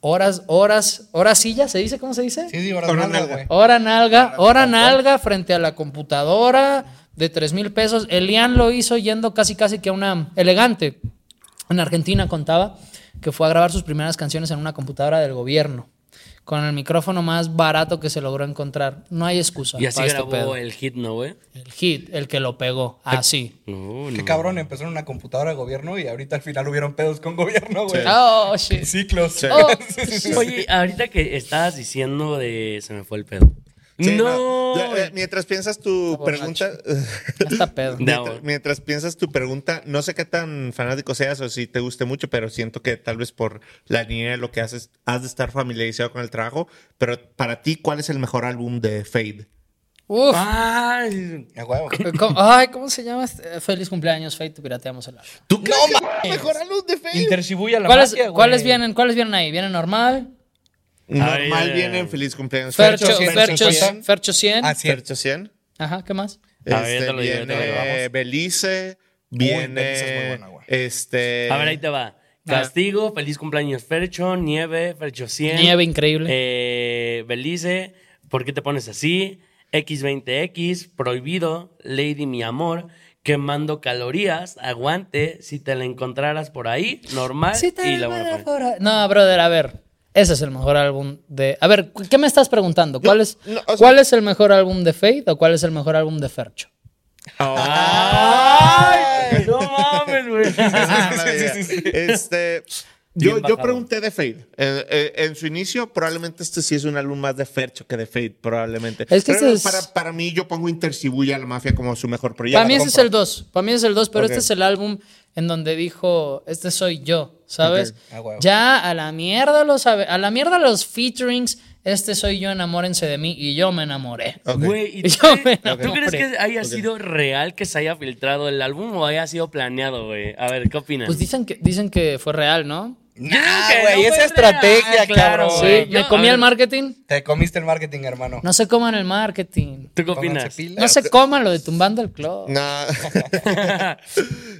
[SPEAKER 1] Horas, horas, horas silla, ¿se dice? ¿Cómo se dice?
[SPEAKER 2] Sí, sí, horas nalga, güey.
[SPEAKER 1] Hora nalga, hora nalga frente a la computadora de 3 mil pesos. Elian lo hizo yendo casi casi que a una elegante. En Argentina contaba que fue a grabar sus primeras canciones en una computadora del gobierno. Con el micrófono más barato que se logró encontrar. No hay excusa.
[SPEAKER 3] Y así
[SPEAKER 1] para este
[SPEAKER 3] grabó
[SPEAKER 1] pedo.
[SPEAKER 3] el hit, ¿no, güey?
[SPEAKER 1] El hit, el que lo pegó. Así.
[SPEAKER 3] No,
[SPEAKER 2] Qué cabrón, empezó en una computadora de gobierno y ahorita al final hubieron pedos con gobierno, güey.
[SPEAKER 1] Oh, shit.
[SPEAKER 2] Ciclos.
[SPEAKER 1] Oh,
[SPEAKER 3] Oye, ahorita que estabas diciendo de... Se me fue el pedo.
[SPEAKER 4] Sí,
[SPEAKER 3] no.
[SPEAKER 4] Yo, eh, mientras piensas tu pregunta,
[SPEAKER 1] ya está pedo.
[SPEAKER 3] No,
[SPEAKER 4] mientras, mientras piensas tu pregunta, no sé qué tan fanático seas o si te guste mucho, pero siento que tal vez por la línea de lo que haces, has de estar familiarizado con el trabajo. Pero para ti, ¿cuál es el mejor álbum de Fade?
[SPEAKER 1] Uf.
[SPEAKER 3] Ay.
[SPEAKER 1] ¿Cómo- Ay, ¿cómo se llama? este? Feliz cumpleaños, Fate, pirateamos el álbum.
[SPEAKER 4] ¿Tú crees que es el mejor álbum de Fade?
[SPEAKER 2] Intercibuya la
[SPEAKER 1] ¿Cuáles,
[SPEAKER 2] magia.
[SPEAKER 1] ¿Cuáles vienen? ¿Cuáles vienen ahí? ¿Viene normal?
[SPEAKER 4] Normal viene en Feliz Cumpleaños.
[SPEAKER 1] Fercho,
[SPEAKER 2] Fercho,
[SPEAKER 1] Fercho,
[SPEAKER 2] 150.
[SPEAKER 1] Fercho 100.
[SPEAKER 2] Ah.
[SPEAKER 4] Fercho 100.
[SPEAKER 1] Ajá, ¿qué más?
[SPEAKER 3] A ver,
[SPEAKER 4] Este,
[SPEAKER 3] ya te lo digo, ya te lo digo,
[SPEAKER 4] viene
[SPEAKER 3] vamos.
[SPEAKER 4] Belice,
[SPEAKER 2] Belice es muy
[SPEAKER 4] viene
[SPEAKER 2] buena, güey.
[SPEAKER 4] este
[SPEAKER 3] A ver, ahí te va. Castigo, feliz cumpleaños Fercho, Nieve, Fercho 100.
[SPEAKER 1] Nieve increíble.
[SPEAKER 3] Eh, Belice, ¿por qué te pones así? X20X, Prohibido, Lady Mi Amor, Quemando Calorías, Aguante, si te la encontraras por ahí, normal.
[SPEAKER 1] Sí, te
[SPEAKER 3] y la buena
[SPEAKER 1] fuera. No, brother, a ver. Ese es el mejor álbum de. A ver, ¿qué me estás preguntando? ¿Cuál es,
[SPEAKER 4] no, o sea-
[SPEAKER 1] ¿cuál es el mejor álbum de Fate o cuál es el mejor álbum de Fercho?
[SPEAKER 3] ¡Ay! No mames, güey.
[SPEAKER 4] Este, Yo, yo pregunté de Fade. Eh, eh, en su inicio, probablemente este sí es un álbum más de Fercho que de Fade, probablemente.
[SPEAKER 1] Es que
[SPEAKER 4] Pero
[SPEAKER 1] este es-
[SPEAKER 4] para, para mí, yo pongo Intercibuya a la mafia como su mejor proyecto.
[SPEAKER 1] Para mí ese es el 2. Para mí es el 2, pero este es el álbum en donde dijo, este soy yo, ¿sabes?
[SPEAKER 2] Ah.
[SPEAKER 1] Ya a la mierda los a la mierda los featurings, este soy yo, enamórense de mí y yo me enamoré.
[SPEAKER 4] Ok.
[SPEAKER 3] Güey, ¿y tú,
[SPEAKER 1] Yo me
[SPEAKER 3] crees- ¿tú crees
[SPEAKER 1] enamoré.
[SPEAKER 3] que haya sido real que se haya filtrado el álbum o haya sido planeado, güey? A ver, ¿qué opinas?
[SPEAKER 1] Pues dicen que dicen que fue real, ¿no?
[SPEAKER 2] Nah, güey,
[SPEAKER 3] no
[SPEAKER 2] esa estrategia,
[SPEAKER 3] real, claro,
[SPEAKER 2] cabrón.
[SPEAKER 1] Sí, me comí
[SPEAKER 3] ver.
[SPEAKER 1] el marketing.
[SPEAKER 2] Te comiste el marketing, hermano.
[SPEAKER 1] No se coman el marketing.
[SPEAKER 3] ¿Tú qué opinas?
[SPEAKER 2] pilas.
[SPEAKER 1] No se coman lo de tumbando el club.
[SPEAKER 4] No.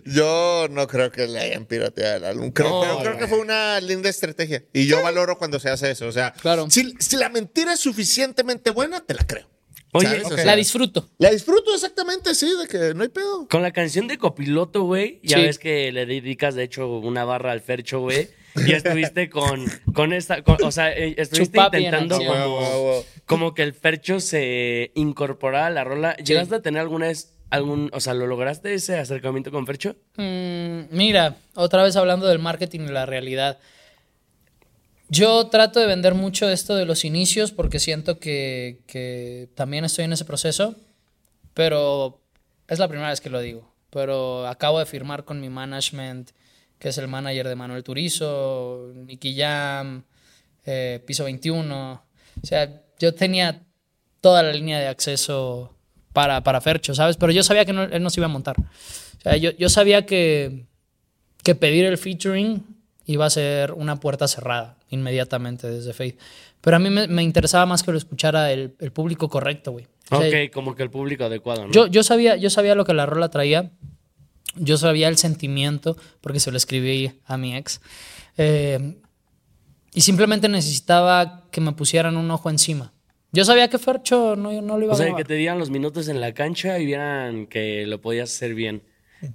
[SPEAKER 4] yo no creo que le hayan pirateado el álbum. Creo,
[SPEAKER 3] No,
[SPEAKER 4] pero creo que fue una linda estrategia. Y yo valoro cuando se hace eso. O sea,
[SPEAKER 1] Claro.
[SPEAKER 4] si, si la mentira es suficientemente buena, te la creo.
[SPEAKER 3] Oye,
[SPEAKER 1] La disfruto.
[SPEAKER 4] la disfruto exactamente, sí, de que no hay pedo.
[SPEAKER 3] Con la canción de Copiloto, güey, ya
[SPEAKER 1] Sí.
[SPEAKER 3] ves que le dedicas, de hecho, una barra al Fercho, güey. Y estuviste con, con esta, con- o sea, eh, estuviste
[SPEAKER 1] Chupapi
[SPEAKER 3] intentando como que el Fercho se incorporara a la rola. ¿Llegaste a tener alguna vez, algún, o sea, lo lograste ese acercamiento con Fercho?
[SPEAKER 1] Mm, mira, otra vez hablando del marketing y la realidad. Yo trato de vender mucho esto de los inicios porque siento que, también estoy en ese proceso, pero es la primera vez que lo digo. Pero acabo de firmar con mi management, que es el manager de Manuel Turizo, Nicky Jam, eh, Piso 21. O sea, yo tenía toda la línea de acceso para, para Fercho, ¿sabes? Pero yo sabía que no- él no se iba a montar. O sea, yo, yo sabía que, que pedir el featuring iba a ser una puerta cerrada inmediatamente desde Faith. Pero a mí me, me interesaba más que lo escuchara el, el público correcto, güey. O sea,
[SPEAKER 3] ok, como que el público adecuado, ¿no?
[SPEAKER 1] yo, yo, sabía, yo sabía lo que la rola traía. Yo sabía el sentimiento, porque se lo escribí a mi ex. Eh, y simplemente necesitaba que me pusieran un ojo encima. Yo sabía que Fercho no, no lo iba
[SPEAKER 3] O
[SPEAKER 1] a
[SPEAKER 3] sea,
[SPEAKER 1] grabar.
[SPEAKER 3] que te dieran los minutos en la cancha y vieran que lo podías hacer bien.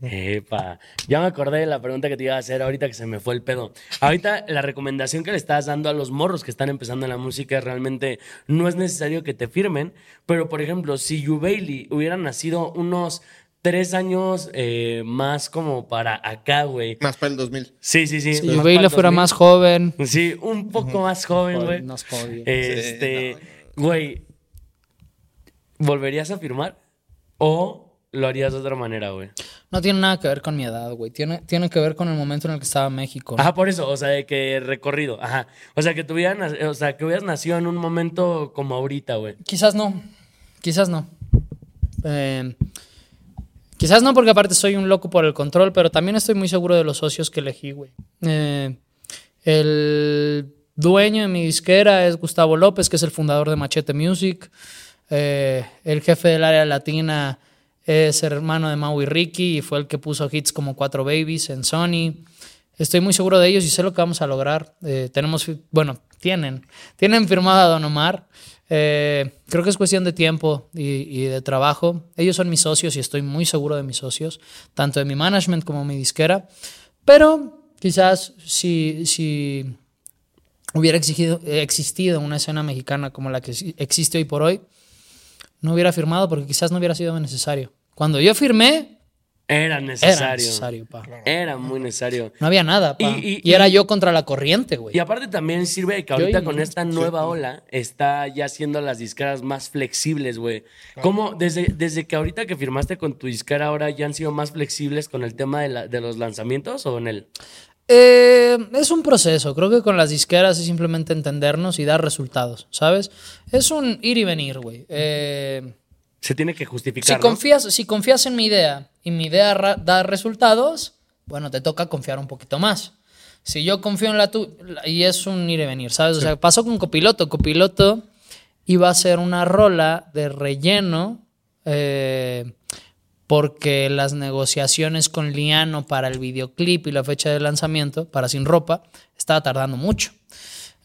[SPEAKER 3] Epa. Ya me acordé de la pregunta que te iba a hacer ahorita que se me fue el pedo. Ahorita la recomendación que le estás dando a los morros que están empezando en la música es realmente no es necesario que te firmen, pero por ejemplo, si Bailey hubiera nacido unos tres años eh, más como para acá, güey.
[SPEAKER 4] Más para el 2000.
[SPEAKER 3] Sí, sí, sí.
[SPEAKER 1] Si
[SPEAKER 3] más para el
[SPEAKER 1] fuera
[SPEAKER 3] 2000.
[SPEAKER 1] más joven.
[SPEAKER 3] Sí, un poco más joven, güey.
[SPEAKER 1] nos jodió.
[SPEAKER 3] Este, güey, ¿volverías a firmar? ¿O lo harías de otra manera, güey?
[SPEAKER 1] No tiene nada que ver con mi edad, güey. Tiene, tiene que ver con el momento en el que estaba México. ¿no?
[SPEAKER 3] Ajá, por eso, o sea, de que recorrido, ajá. O sea, que tuvieras, o sea, que hubieras nacido en un momento como ahorita, güey.
[SPEAKER 1] Quizás no. Quizás no. Eh, quizás no, porque aparte soy un loco por el control, pero también estoy muy seguro de los socios que elegí, güey. Eh, el dueño de mi disquera es Gustavo López, que es el fundador de Machete Music. Eh, el jefe del área latina es hermano de Maui Ricky y fue el que puso hits como Cuatro Babies en Sony. Estoy muy seguro de ellos y sé lo que vamos a lograr. Eh, tenemos, bueno, tienen, tienen firmado a Don Omar. Eh, creo que es cuestión de tiempo y, de trabajo. Ellos son mis socios y estoy muy seguro de mis socios, tanto de mi management como mi disquera. Pero quizás si, si hubiera exigido- existido una escena mexicana como la que exi- existe hoy por hoy, no hubiera firmado porque quizás no hubiera sido necesario. Cuando yo firmé,
[SPEAKER 3] Era necesario.
[SPEAKER 1] era necesario, pa.
[SPEAKER 3] Era muy necesario.
[SPEAKER 1] No había nada, pa.
[SPEAKER 3] Y-
[SPEAKER 1] Y,
[SPEAKER 3] y-
[SPEAKER 1] era
[SPEAKER 3] y-
[SPEAKER 1] yo contra la corriente, güey.
[SPEAKER 3] Y aparte también sirve de que ahorita con esta nueva ola está ya haciendo las disqueras más flexibles, güey. ¿Cómo desde, desde que ahorita que firmaste con tu disquera ahora ya han sido más flexibles con el tema de, la- de los lanzamientos o en el...
[SPEAKER 1] Eh, es un proceso. Creo que con las disqueras es simplemente entendernos y dar resultados, ¿sabes? Es un ir y venir, güey. Eh,
[SPEAKER 3] Se tiene que
[SPEAKER 1] si,
[SPEAKER 3] justificar, ¿no?
[SPEAKER 1] confías, si confías en mi idea y mi idea da resultados, bueno, te toca confiar un poquito más. Si yo confío en la tuya, y es un ir y venir, ¿sabes? O sea, pasó con Copiloto. Copiloto iba a ser una rola de relleno eh, porque las negociaciones con Liano para el videoclip y la fecha de lanzamiento, para Sin Ropa, estaba tardando mucho.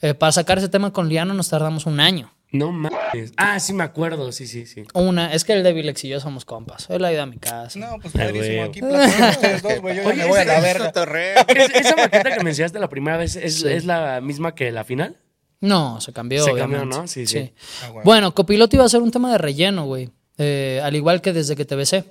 [SPEAKER 1] Eh, para sacar ese tema con Liano nos tardamos un año.
[SPEAKER 3] No mames. Ah, sí me acuerdo, sí, sí, sí.
[SPEAKER 1] Una, es que el Devilex y yo somos compas. Él ha ido a mi casa.
[SPEAKER 2] No, pues
[SPEAKER 3] Ah,
[SPEAKER 2] padrísimo.
[SPEAKER 3] güey.
[SPEAKER 2] Aquí platican ustedes dos, güey. Yo ya
[SPEAKER 3] Oye,
[SPEAKER 2] me voy a la verga.
[SPEAKER 3] Es- esa maqueta que me enseñaste la primera vez es, es la misma que la final.
[SPEAKER 1] No, se cambió.
[SPEAKER 3] Se cambió. ¿no? Sí, sí.
[SPEAKER 2] Ah, güey.
[SPEAKER 1] Bueno, Copiloto iba a ser un tema de relleno, güey. Eh, al igual que desde que te besé.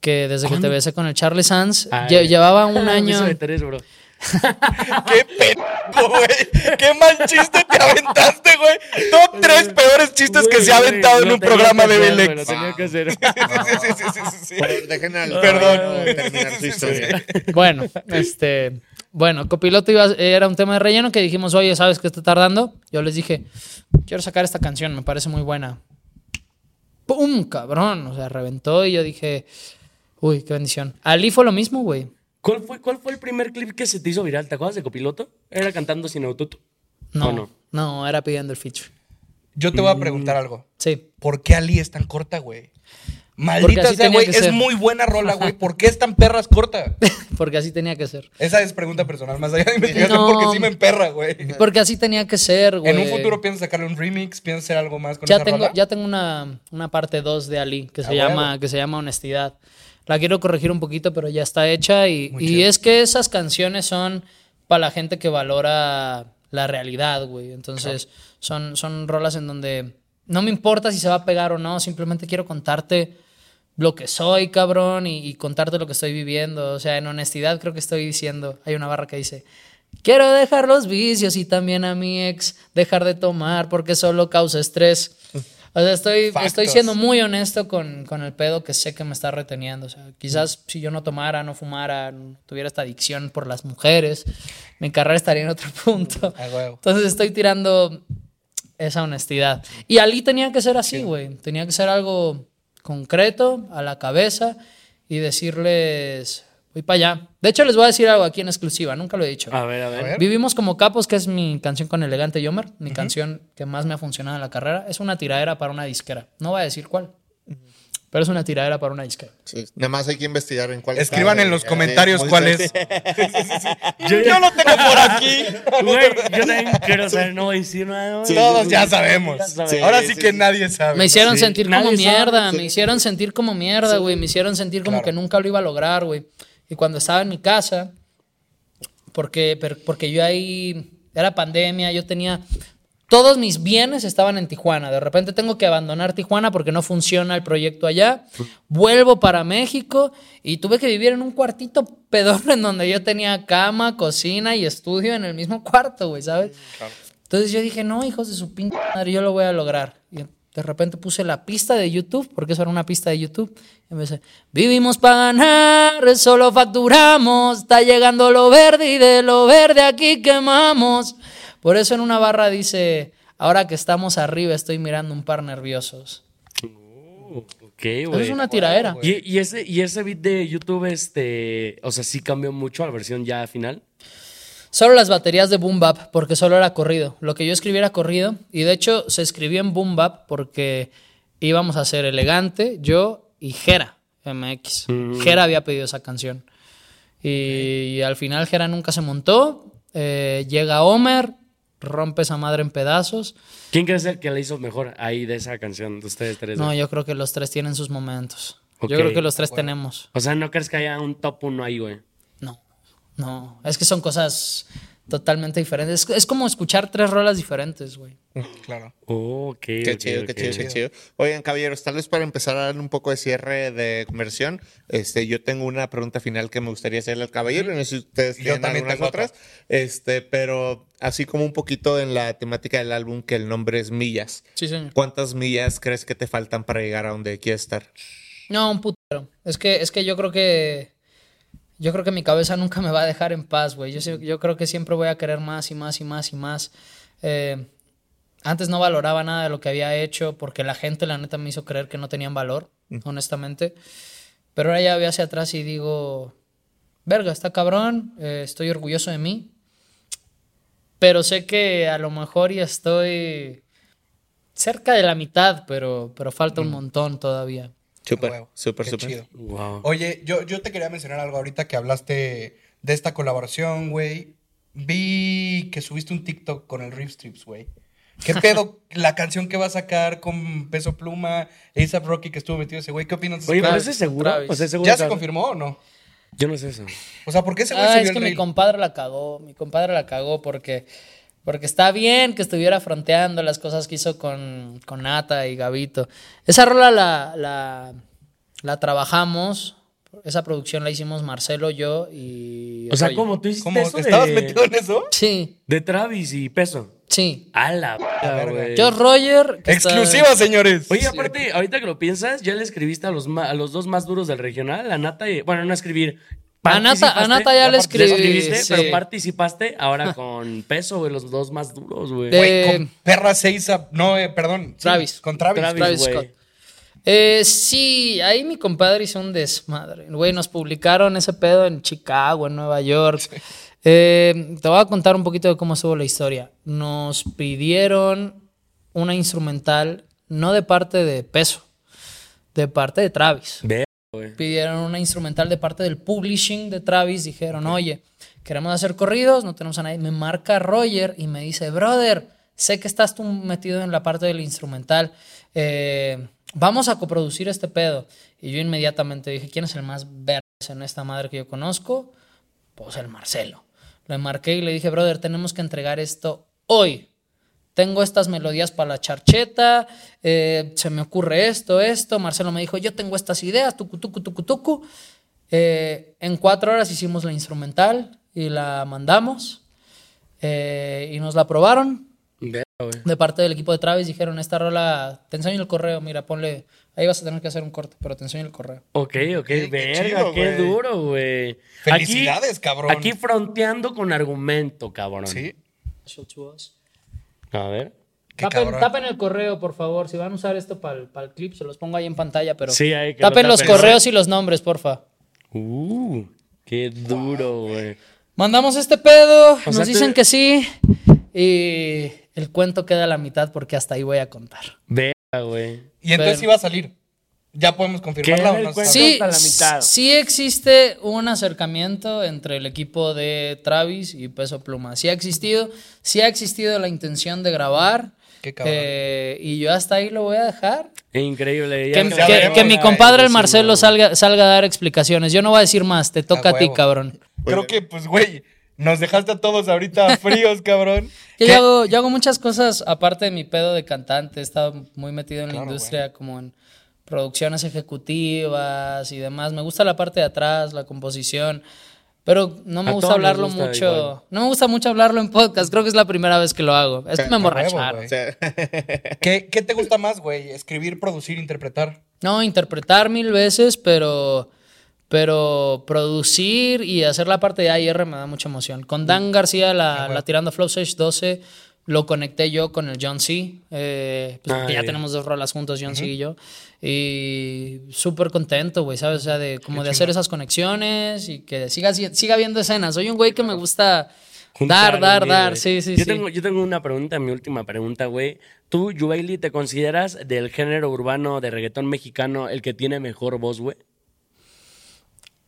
[SPEAKER 1] Que desde que te besé con el Charlie Sanz.
[SPEAKER 3] Ay.
[SPEAKER 1] lle- llevaba un año.
[SPEAKER 3] de tres, bro.
[SPEAKER 2] Qué pendejo, güey. Qué mal chiste te aventaste, güey. Top tres peores chistes que
[SPEAKER 3] Güey,
[SPEAKER 2] se ha aventado en
[SPEAKER 3] lo
[SPEAKER 2] un programa
[SPEAKER 3] que
[SPEAKER 2] de Belex.
[SPEAKER 3] Lo tenía que hacer.
[SPEAKER 4] Dejen al
[SPEAKER 2] Perdón.
[SPEAKER 4] terminar su historia.
[SPEAKER 1] Bueno, este. Bueno, copiloto iba, era un tema de relleno que dijimos, oye, ¿sabes qué está tardando? Yo les dije, quiero sacar esta canción, me parece muy buena. ¡Pum! Cabrón. O sea, reventó y yo dije, uy, qué bendición. Ali fue lo mismo, güey.
[SPEAKER 3] ¿Cuál fue, ¿Cuál fue el primer clip que se te hizo viral? ¿Te acuerdas de copiloto? Era cantando sin autotune.
[SPEAKER 1] No,
[SPEAKER 3] ¿O
[SPEAKER 1] no,
[SPEAKER 3] no?
[SPEAKER 1] era pidiendo el feature.
[SPEAKER 2] Yo te voy a preguntar algo.
[SPEAKER 1] Sí.
[SPEAKER 2] ¿Por qué Ali es tan corta, güey? Maldita sea, güey. Es
[SPEAKER 1] ser.
[SPEAKER 2] muy buena rola, güey. ¿Por qué es tan perras corta?
[SPEAKER 1] Porque así tenía que ser.
[SPEAKER 2] Esa es pregunta personal, más allá de investigación,
[SPEAKER 1] No.
[SPEAKER 2] porque sí me emperra, güey.
[SPEAKER 1] Porque así tenía que ser, güey.
[SPEAKER 2] En un futuro piensas sacarle un remix, piensas hacer algo más con
[SPEAKER 1] ya
[SPEAKER 2] esa
[SPEAKER 1] tengo,
[SPEAKER 2] rola.
[SPEAKER 1] ya tengo una, una parte 2 de Ali que se,
[SPEAKER 2] Ah,
[SPEAKER 1] llama, que se llama Honestidad. La quiero corregir un poquito, pero ya está hecha. Y, y es que esas canciones son para la gente que valora la realidad, güey. Entonces, son, son rolas en donde no me importa si se va a pegar o no, simplemente quiero contarte lo que soy, cabrón, y, y contarte lo que estoy viviendo. O sea, en honestidad creo que estoy diciendo, hay una barra que dice, quiero dejar los vicios y también a mi ex dejar de tomar porque solo causa estrés. O sea, estoy,
[SPEAKER 2] Factos.
[SPEAKER 1] estoy siendo muy honesto con, con el pedo que sé que me está reteniendo. O sea, quizás si yo no tomara, no fumara, no tuviera esta adicción por las mujeres, mi carrera estaría en otro punto.
[SPEAKER 2] Huevo.
[SPEAKER 1] Entonces estoy tirando esa honestidad. Y Ali tenía que ser así, güey. Tenía que ser algo concreto, a la cabeza, y decirles, voy para allá. De hecho, les voy a decir algo aquí en exclusiva, nunca lo he dicho.
[SPEAKER 3] A ver, a ver.
[SPEAKER 1] Vivimos como capos, que es mi canción con Elegante Yomer, mi canción que más me ha funcionado en la carrera. Es una tiradera para una disquera. No voy a decir cuál, pero es una tiradera para una disquera.
[SPEAKER 4] Sí, Nada más hay que investigar en cuál
[SPEAKER 2] Escriban
[SPEAKER 4] está,
[SPEAKER 2] en los
[SPEAKER 4] eh,
[SPEAKER 2] comentarios
[SPEAKER 4] sí,
[SPEAKER 2] cuál es.
[SPEAKER 3] Yo,
[SPEAKER 2] Yo lo tengo por aquí.
[SPEAKER 3] Güey, yo también quiero saber, no voy a decir nada.
[SPEAKER 2] Todos ya sabemos. Ahora
[SPEAKER 4] Sí,
[SPEAKER 2] que
[SPEAKER 4] sí.
[SPEAKER 2] nadie sabe.
[SPEAKER 1] Me hicieron
[SPEAKER 3] Sí,
[SPEAKER 1] sentir como mierda, me hicieron sentir como mierda, güey. Me hicieron sentir como
[SPEAKER 2] Claro.
[SPEAKER 1] que nunca lo iba a lograr, güey. Y cuando estaba en mi casa, porque, porque yo ahí era pandemia, yo tenía. Todos mis bienes estaban en Tijuana. De repente tengo que abandonar Tijuana porque no funciona el proyecto allá. Vuelvo para México y tuve que vivir en un cuartito pedorro en donde yo tenía cama, cocina y estudio en el mismo cuarto, güey, ¿sabes? Entonces yo dije, no, hijos de su pinche madre, yo lo voy a lograr. Y de repente puse la pista de YouTube, porque eso era una pista de YouTube. Y me dice, vivimos para ganar, solo facturamos, está llegando lo verde y de lo verde aquí quemamos. Por eso en una barra dice, ahora que estamos arriba estoy mirando un par nerviosos.
[SPEAKER 3] Ok,
[SPEAKER 1] Eso
[SPEAKER 3] güey.
[SPEAKER 1] es una tiradera.
[SPEAKER 3] ¿Y, y ese, y ese beat de YouTube, este, o sea, sí cambió mucho a la versión ya final.
[SPEAKER 1] Solo las baterías de Boom Bap, porque solo era corrido. Lo que yo escribí era corrido. Y de hecho se escribió en Boom Bap porque íbamos a ser elegante, yo y Jera MX. Jera había pedido esa canción. Y, y al final Jera nunca se montó. Eh, llega Homer, rompe esa madre en pedazos.
[SPEAKER 3] ¿Quién crees el que le hizo mejor ahí de esa canción de ustedes tres?
[SPEAKER 1] No, yo creo que los tres tienen sus momentos. Yo creo que los tres tenemos.
[SPEAKER 3] O sea, ¿no crees que haya un top uno ahí, güey?
[SPEAKER 1] No, no. Es que son cosas totalmente diferentes. Es, es como escuchar tres rolas diferentes, güey.
[SPEAKER 2] Claro.
[SPEAKER 3] Oh, ok,
[SPEAKER 4] Qué chido, qué chido, qué chido. Oigan, caballeros, tal vez para empezar a darle un poco de cierre de conversión, este, yo tengo una pregunta final que me gustaría hacerle al caballero. No sé si ustedes
[SPEAKER 2] Yo
[SPEAKER 4] tienen
[SPEAKER 2] también
[SPEAKER 4] algunas
[SPEAKER 2] tengo
[SPEAKER 4] otras. Este, pero así como un poquito en la temática del álbum, que el nombre es Millas.
[SPEAKER 1] Sí, señor.
[SPEAKER 4] ¿Cuántas millas crees que te faltan para llegar a donde quieres estar?
[SPEAKER 1] No, un putero. Es que, es que yo creo que. Yo creo que mi cabeza nunca me va a dejar en paz, güey. Yo, creo que siempre voy a querer más y más y más y más. Eh, antes no valoraba nada de lo que había hecho porque la gente, la neta, me hizo creer que no tenían valor, honestamente. Pero ahora ya veo hacia atrás y digo, verga, está cabrón, eh, estoy orgulloso de mí. Pero sé que a lo mejor ya estoy cerca de la mitad, pero, pero falta un montón todavía.
[SPEAKER 4] Súper, súper, súper.
[SPEAKER 3] Wow.
[SPEAKER 2] Oye, yo, yo te quería mencionar algo ahorita que hablaste de esta colaboración, güey. Vi que subiste un TikTok con el Rip Strips, güey. ¿Qué pedo la canción que va a sacar con Peso Pluma, ASAP Rocky que estuvo metido ese güey? ¿Qué opinas
[SPEAKER 3] Oye, pero ese es seguro.
[SPEAKER 1] Travis.
[SPEAKER 3] O sea, seguro
[SPEAKER 2] ¿Ya se confirmó o no?
[SPEAKER 3] Yo no sé eso.
[SPEAKER 2] O sea, ¿por qué ese güey
[SPEAKER 1] Ah,
[SPEAKER 2] se
[SPEAKER 1] es que
[SPEAKER 2] el
[SPEAKER 1] mi
[SPEAKER 2] reel?
[SPEAKER 1] compadre la cagó. Mi compadre la cagó porque, porque está bien que estuviera fronteando las cosas que hizo con, con Nata y Gavito. Esa rola la, la, la trabajamos Esa producción la hicimos Marcelo, yo y.
[SPEAKER 3] O sea. ¿cómo tú hiciste
[SPEAKER 2] ¿Cómo?
[SPEAKER 3] eso
[SPEAKER 2] ¿Estabas
[SPEAKER 3] de,
[SPEAKER 2] metido en eso?
[SPEAKER 1] Sí,
[SPEAKER 3] de Travis y Peso?
[SPEAKER 1] sí.
[SPEAKER 3] A la güey.
[SPEAKER 1] Yo, Roger. está-
[SPEAKER 2] Exclusiva, señores.
[SPEAKER 3] Oye, aparte, ahorita que lo piensas, ya le escribiste a los, ma- a los dos más duros del regional, a Nata y... Bueno, no escribir.
[SPEAKER 1] A Nata,
[SPEAKER 3] participaste,
[SPEAKER 1] a Nata ya le escribí.
[SPEAKER 3] escribiste,
[SPEAKER 1] sí.
[SPEAKER 3] pero participaste ahora con Peso, güey, los dos más duros, güey.
[SPEAKER 1] De-
[SPEAKER 2] Güey, con Perra Seiza. No, eh, perdón. sí,
[SPEAKER 1] Travis.
[SPEAKER 2] con Travis.
[SPEAKER 3] Travis,
[SPEAKER 1] Travis. Scott. Eh, sí, ahí mi compadre hizo un desmadre. Güey, nos publicaron ese pedo en Chicago, en Nueva York. Eh, te voy a contar un poquito de cómo estuvo la historia. Nos pidieron una instrumental, no de parte de Peso, de parte de Travis.
[SPEAKER 3] Güey.
[SPEAKER 1] Pidieron una instrumental de parte del publishing de Travis. Dijeron, oye, queremos hacer corridos, no tenemos a nadie. Me marca Roger y me dice, brother, sé que estás tú metido en la parte del instrumental. eh, vamos a coproducir este pedo. Y yo inmediatamente dije, ¿quién es el más verde en esta madre que yo conozco? Pues el Marcelo. Le marqué y le dije, brother, tenemos que entregar esto hoy. Tengo estas melodías para la charcheta, eh, se me ocurre esto, esto. Marcelo me dijo, yo tengo estas ideas, tucu, tucu, tucu, tucu. Eh, en cuatro horas hicimos la instrumental y la mandamos eh, y nos la aprobaron. De parte del equipo de Travis dijeron, esta rola, te enseño el correo, mira, ponle, ahí vas a tener que hacer un corte, pero te enseño el correo.
[SPEAKER 3] Ok, ok,
[SPEAKER 2] qué
[SPEAKER 3] verga,
[SPEAKER 2] chido,
[SPEAKER 3] qué duro, güey.
[SPEAKER 2] Felicidades,
[SPEAKER 3] Aquí-
[SPEAKER 2] cabrón.
[SPEAKER 3] Aquí fronteando con argumento, cabrón.
[SPEAKER 2] Sí.
[SPEAKER 3] A ver.
[SPEAKER 2] Qué
[SPEAKER 1] Tapen, el correo, por favor. Si van a usar esto para el, clip, se los pongo ahí en pantalla, pero
[SPEAKER 3] Sí, ahí que lo
[SPEAKER 1] tapen los correos y los nombres, porfa.
[SPEAKER 3] Uh, qué duro, güey.
[SPEAKER 1] Mandamos este pedo, nos dicen que sí y el cuento queda a la mitad porque hasta ahí voy a contar.
[SPEAKER 3] Verga, güey.
[SPEAKER 2] Y entonces
[SPEAKER 1] Pero-
[SPEAKER 2] iba a salir. ¿Ya podemos confirmarla.
[SPEAKER 1] Sí,
[SPEAKER 3] hasta la mitad.
[SPEAKER 1] sí existe un acercamiento entre el equipo de Travis y Peso Pluma. Sí ha existido, sí ha existido la intención de grabar.
[SPEAKER 2] Qué cabrón.
[SPEAKER 1] eh, y yo hasta ahí lo voy a dejar.
[SPEAKER 3] Increíble.
[SPEAKER 1] Que, que-
[SPEAKER 2] veremos,
[SPEAKER 1] que mi compadre el Marcelo salga, salga a dar explicaciones. Yo no voy a decir más, te toca a, ti,
[SPEAKER 2] huevo.
[SPEAKER 1] cabrón.
[SPEAKER 2] Creo que, pues, güey, nos dejaste a todos ahorita fríos, cabrón.
[SPEAKER 1] Yo, hago, yo hago muchas cosas aparte de mi pedo de cantante. He estado muy metido en
[SPEAKER 2] Claro,
[SPEAKER 1] la industria, como en producciones ejecutivas y demás. Me gusta la parte de atrás, la composición. Pero no me
[SPEAKER 3] A
[SPEAKER 1] gusta hablarlo
[SPEAKER 3] gusta
[SPEAKER 1] mucho.
[SPEAKER 3] igual.
[SPEAKER 1] No me gusta mucho hablarlo en podcast. Creo que es la primera vez que lo hago. Es que me emborracharon.
[SPEAKER 2] ¿Qué, qué te gusta más, güey? Escribir, producir, interpretar.
[SPEAKER 1] No, interpretar mil veces, pero, pero producir y hacer la parte de AIR me da mucha emoción. Con Dan García, la, la Tirando Flow Sage 12, lo conecté yo con el John C. eh, pues,
[SPEAKER 3] Ah,
[SPEAKER 1] ya
[SPEAKER 3] ya.
[SPEAKER 1] tenemos dos rolas juntos, John C y yo. Y súper contento, güey, ¿sabes? O sea, de, como de hacer esas conexiones y que siga, siga viendo escenas. Soy un güey que me gusta
[SPEAKER 3] Juntar,
[SPEAKER 1] dar, dar, dar.
[SPEAKER 3] güey.
[SPEAKER 1] Sí, sí,
[SPEAKER 3] yo
[SPEAKER 1] sí.
[SPEAKER 3] Tengo, yo tengo una pregunta, mi última pregunta, güey. ¿Tú, Yuaili, te consideras del género urbano de reggaetón mexicano el que tiene mejor voz, güey?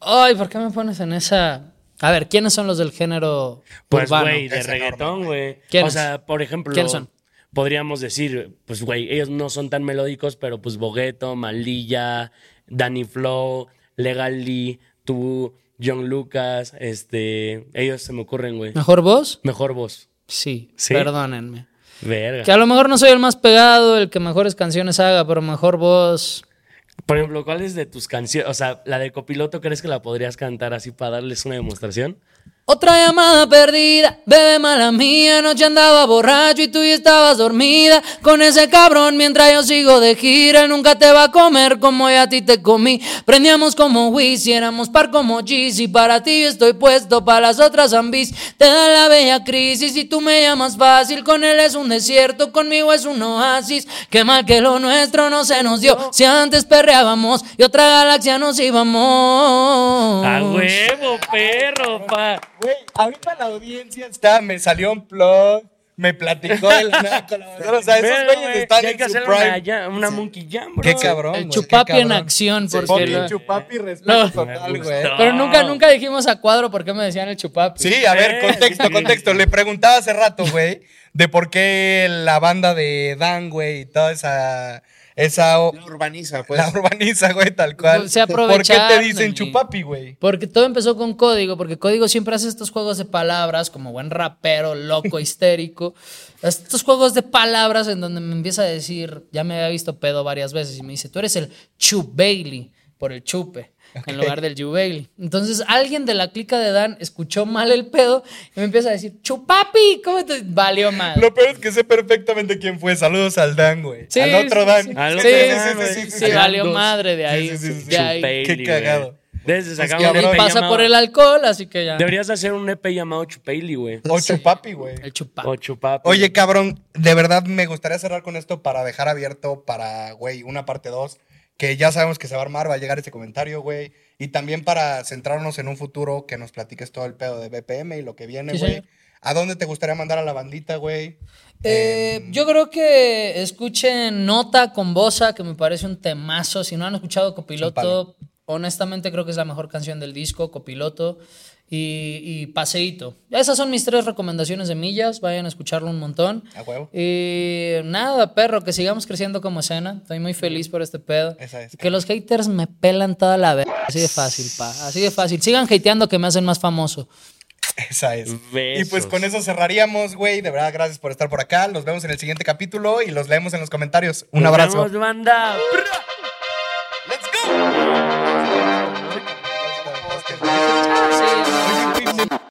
[SPEAKER 1] Ay, ¿por qué me pones en esa...? A ver, ¿quiénes son los del género
[SPEAKER 3] Pues,
[SPEAKER 1] urbano?
[SPEAKER 3] güey, de
[SPEAKER 2] Es
[SPEAKER 3] reggaetón, güey. O
[SPEAKER 1] ¿Quiénes?
[SPEAKER 3] sea, por ejemplo,
[SPEAKER 1] ¿Quiénes son?
[SPEAKER 3] Podríamos decir, pues, güey, ellos no son tan melódicos, pero pues Bogueto, Malilla, Danny Flow, Legal Lee, tú, John Lucas, este, ellos se me ocurren, güey.
[SPEAKER 1] ¿Mejor voz?
[SPEAKER 3] Mejor voz.
[SPEAKER 1] Sí,
[SPEAKER 3] ¿Sí?
[SPEAKER 1] perdónenme.
[SPEAKER 3] Verga.
[SPEAKER 1] Que a lo mejor no soy el más pegado, el que mejores canciones haga, pero mejor voz.
[SPEAKER 3] Por ejemplo, ¿cuál es de tus canciones? O sea, la de copiloto, ¿crees que la podrías cantar así para darles una demostración?
[SPEAKER 1] Otra llamada perdida, bebé mala mía, anoche andaba borracho y tú ya estabas dormida con ese cabrón mientras yo sigo de gira, nunca te va a comer como yo a ti te comí, prendíamos como Wiz éramos par como G's y para ti estoy puesto, para las otras ambis, te da la bella crisis y tú me llamas fácil, con él es un desierto, conmigo es un oasis, qué mal que lo nuestro no se nos dio, si antes perreábamos y otra galaxia nos íbamos.
[SPEAKER 3] ¡A huevo, perro, pa!
[SPEAKER 2] Güey, ahorita la audiencia está, me salió un plug, me platicó de la nueva colaboración. O sea, esos güeyes
[SPEAKER 3] güey,
[SPEAKER 2] están en
[SPEAKER 3] que
[SPEAKER 2] su
[SPEAKER 3] hacer una,
[SPEAKER 2] prime.
[SPEAKER 3] ya- una monkey jam, bro.
[SPEAKER 2] Qué cabrón,
[SPEAKER 1] El chupapi en acción, porque
[SPEAKER 2] Chupapi,
[SPEAKER 1] lo-
[SPEAKER 2] chupapi, respeto
[SPEAKER 1] No.
[SPEAKER 2] total, güey.
[SPEAKER 1] Pero nunca, nunca dijimos a cuadro por qué me decían el chupapi.
[SPEAKER 2] Sí, a ver,
[SPEAKER 3] Eh,
[SPEAKER 2] contexto,
[SPEAKER 3] sí.
[SPEAKER 2] contexto. Le preguntaba hace rato, güey, de por qué la banda de Dan, güey, y toda esa... Esa...
[SPEAKER 4] la urbaniza, pues.
[SPEAKER 2] La urbaniza, güey, tal cual.
[SPEAKER 1] Se
[SPEAKER 2] ¿Por qué te dicen chupapi, güey?
[SPEAKER 1] Porque todo empezó con código, porque código siempre hace estos juegos de palabras, como buen rapero, loco, histérico. Estos juegos de palabras en donde me empieza a decir, ya me había visto pedo varias veces, y me dice, tú eres el Chu Bailey, por el chupe en lugar del Jubail. Entonces alguien de la clica de Dan escuchó mal el pedo y me empieza a decir, chupapi, ¿cómo te valió mal?
[SPEAKER 2] Lo peor es que sé perfectamente quién fue. Saludos al Dan, güey.
[SPEAKER 1] Sí,
[SPEAKER 2] al otro Dan.
[SPEAKER 1] sí. Sí, sí, valió madre de ahí.
[SPEAKER 2] Sí, sí, sí, sí.
[SPEAKER 1] de ahí.
[SPEAKER 2] Qué cagado.
[SPEAKER 3] Debes de sacar
[SPEAKER 1] Y
[SPEAKER 3] un
[SPEAKER 1] a mí
[SPEAKER 3] EP
[SPEAKER 1] pasa
[SPEAKER 3] llamado-
[SPEAKER 1] por el alcohol, así que ya.
[SPEAKER 3] Deberías hacer un EP llamado Chupaili, güey.
[SPEAKER 2] O chupapi, güey.
[SPEAKER 1] El chupapi.
[SPEAKER 3] O Chupapi.
[SPEAKER 2] Oye, cabrón, de verdad me gustaría cerrar con esto para dejar abierto para, güey, una parte 2, que ya sabemos que se va a armar, va a llegar ese comentario, güey. Y también para centrarnos en un futuro que nos platiques todo el pedo de BPM y lo que viene, güey. ¿A dónde te gustaría mandar a la bandita, güey?
[SPEAKER 1] Eh, yo creo que escuchen Nota con Bosa, que me parece un temazo. Si no han escuchado Copiloto, honestamente creo que es la mejor canción del disco, Copiloto. Y, y Paseíto. Esas son mis tres recomendaciones de millas. Vayan a escucharlo un montón.
[SPEAKER 2] A huevo.
[SPEAKER 1] Y nada, perro, que sigamos creciendo como escena. Estoy muy feliz por este pedo.
[SPEAKER 2] Esa es.
[SPEAKER 1] Que los haters me pelan toda la vez. Así de fácil, pa. Así de fácil. Sigan hateando que me hacen más famoso.
[SPEAKER 2] Esa es. Y pues con eso cerraríamos, güey. De verdad, gracias por estar por acá. Los vemos en el siguiente capítulo y los leemos en los comentarios. Un
[SPEAKER 3] Nos
[SPEAKER 2] abrazo.
[SPEAKER 3] vemos, banda.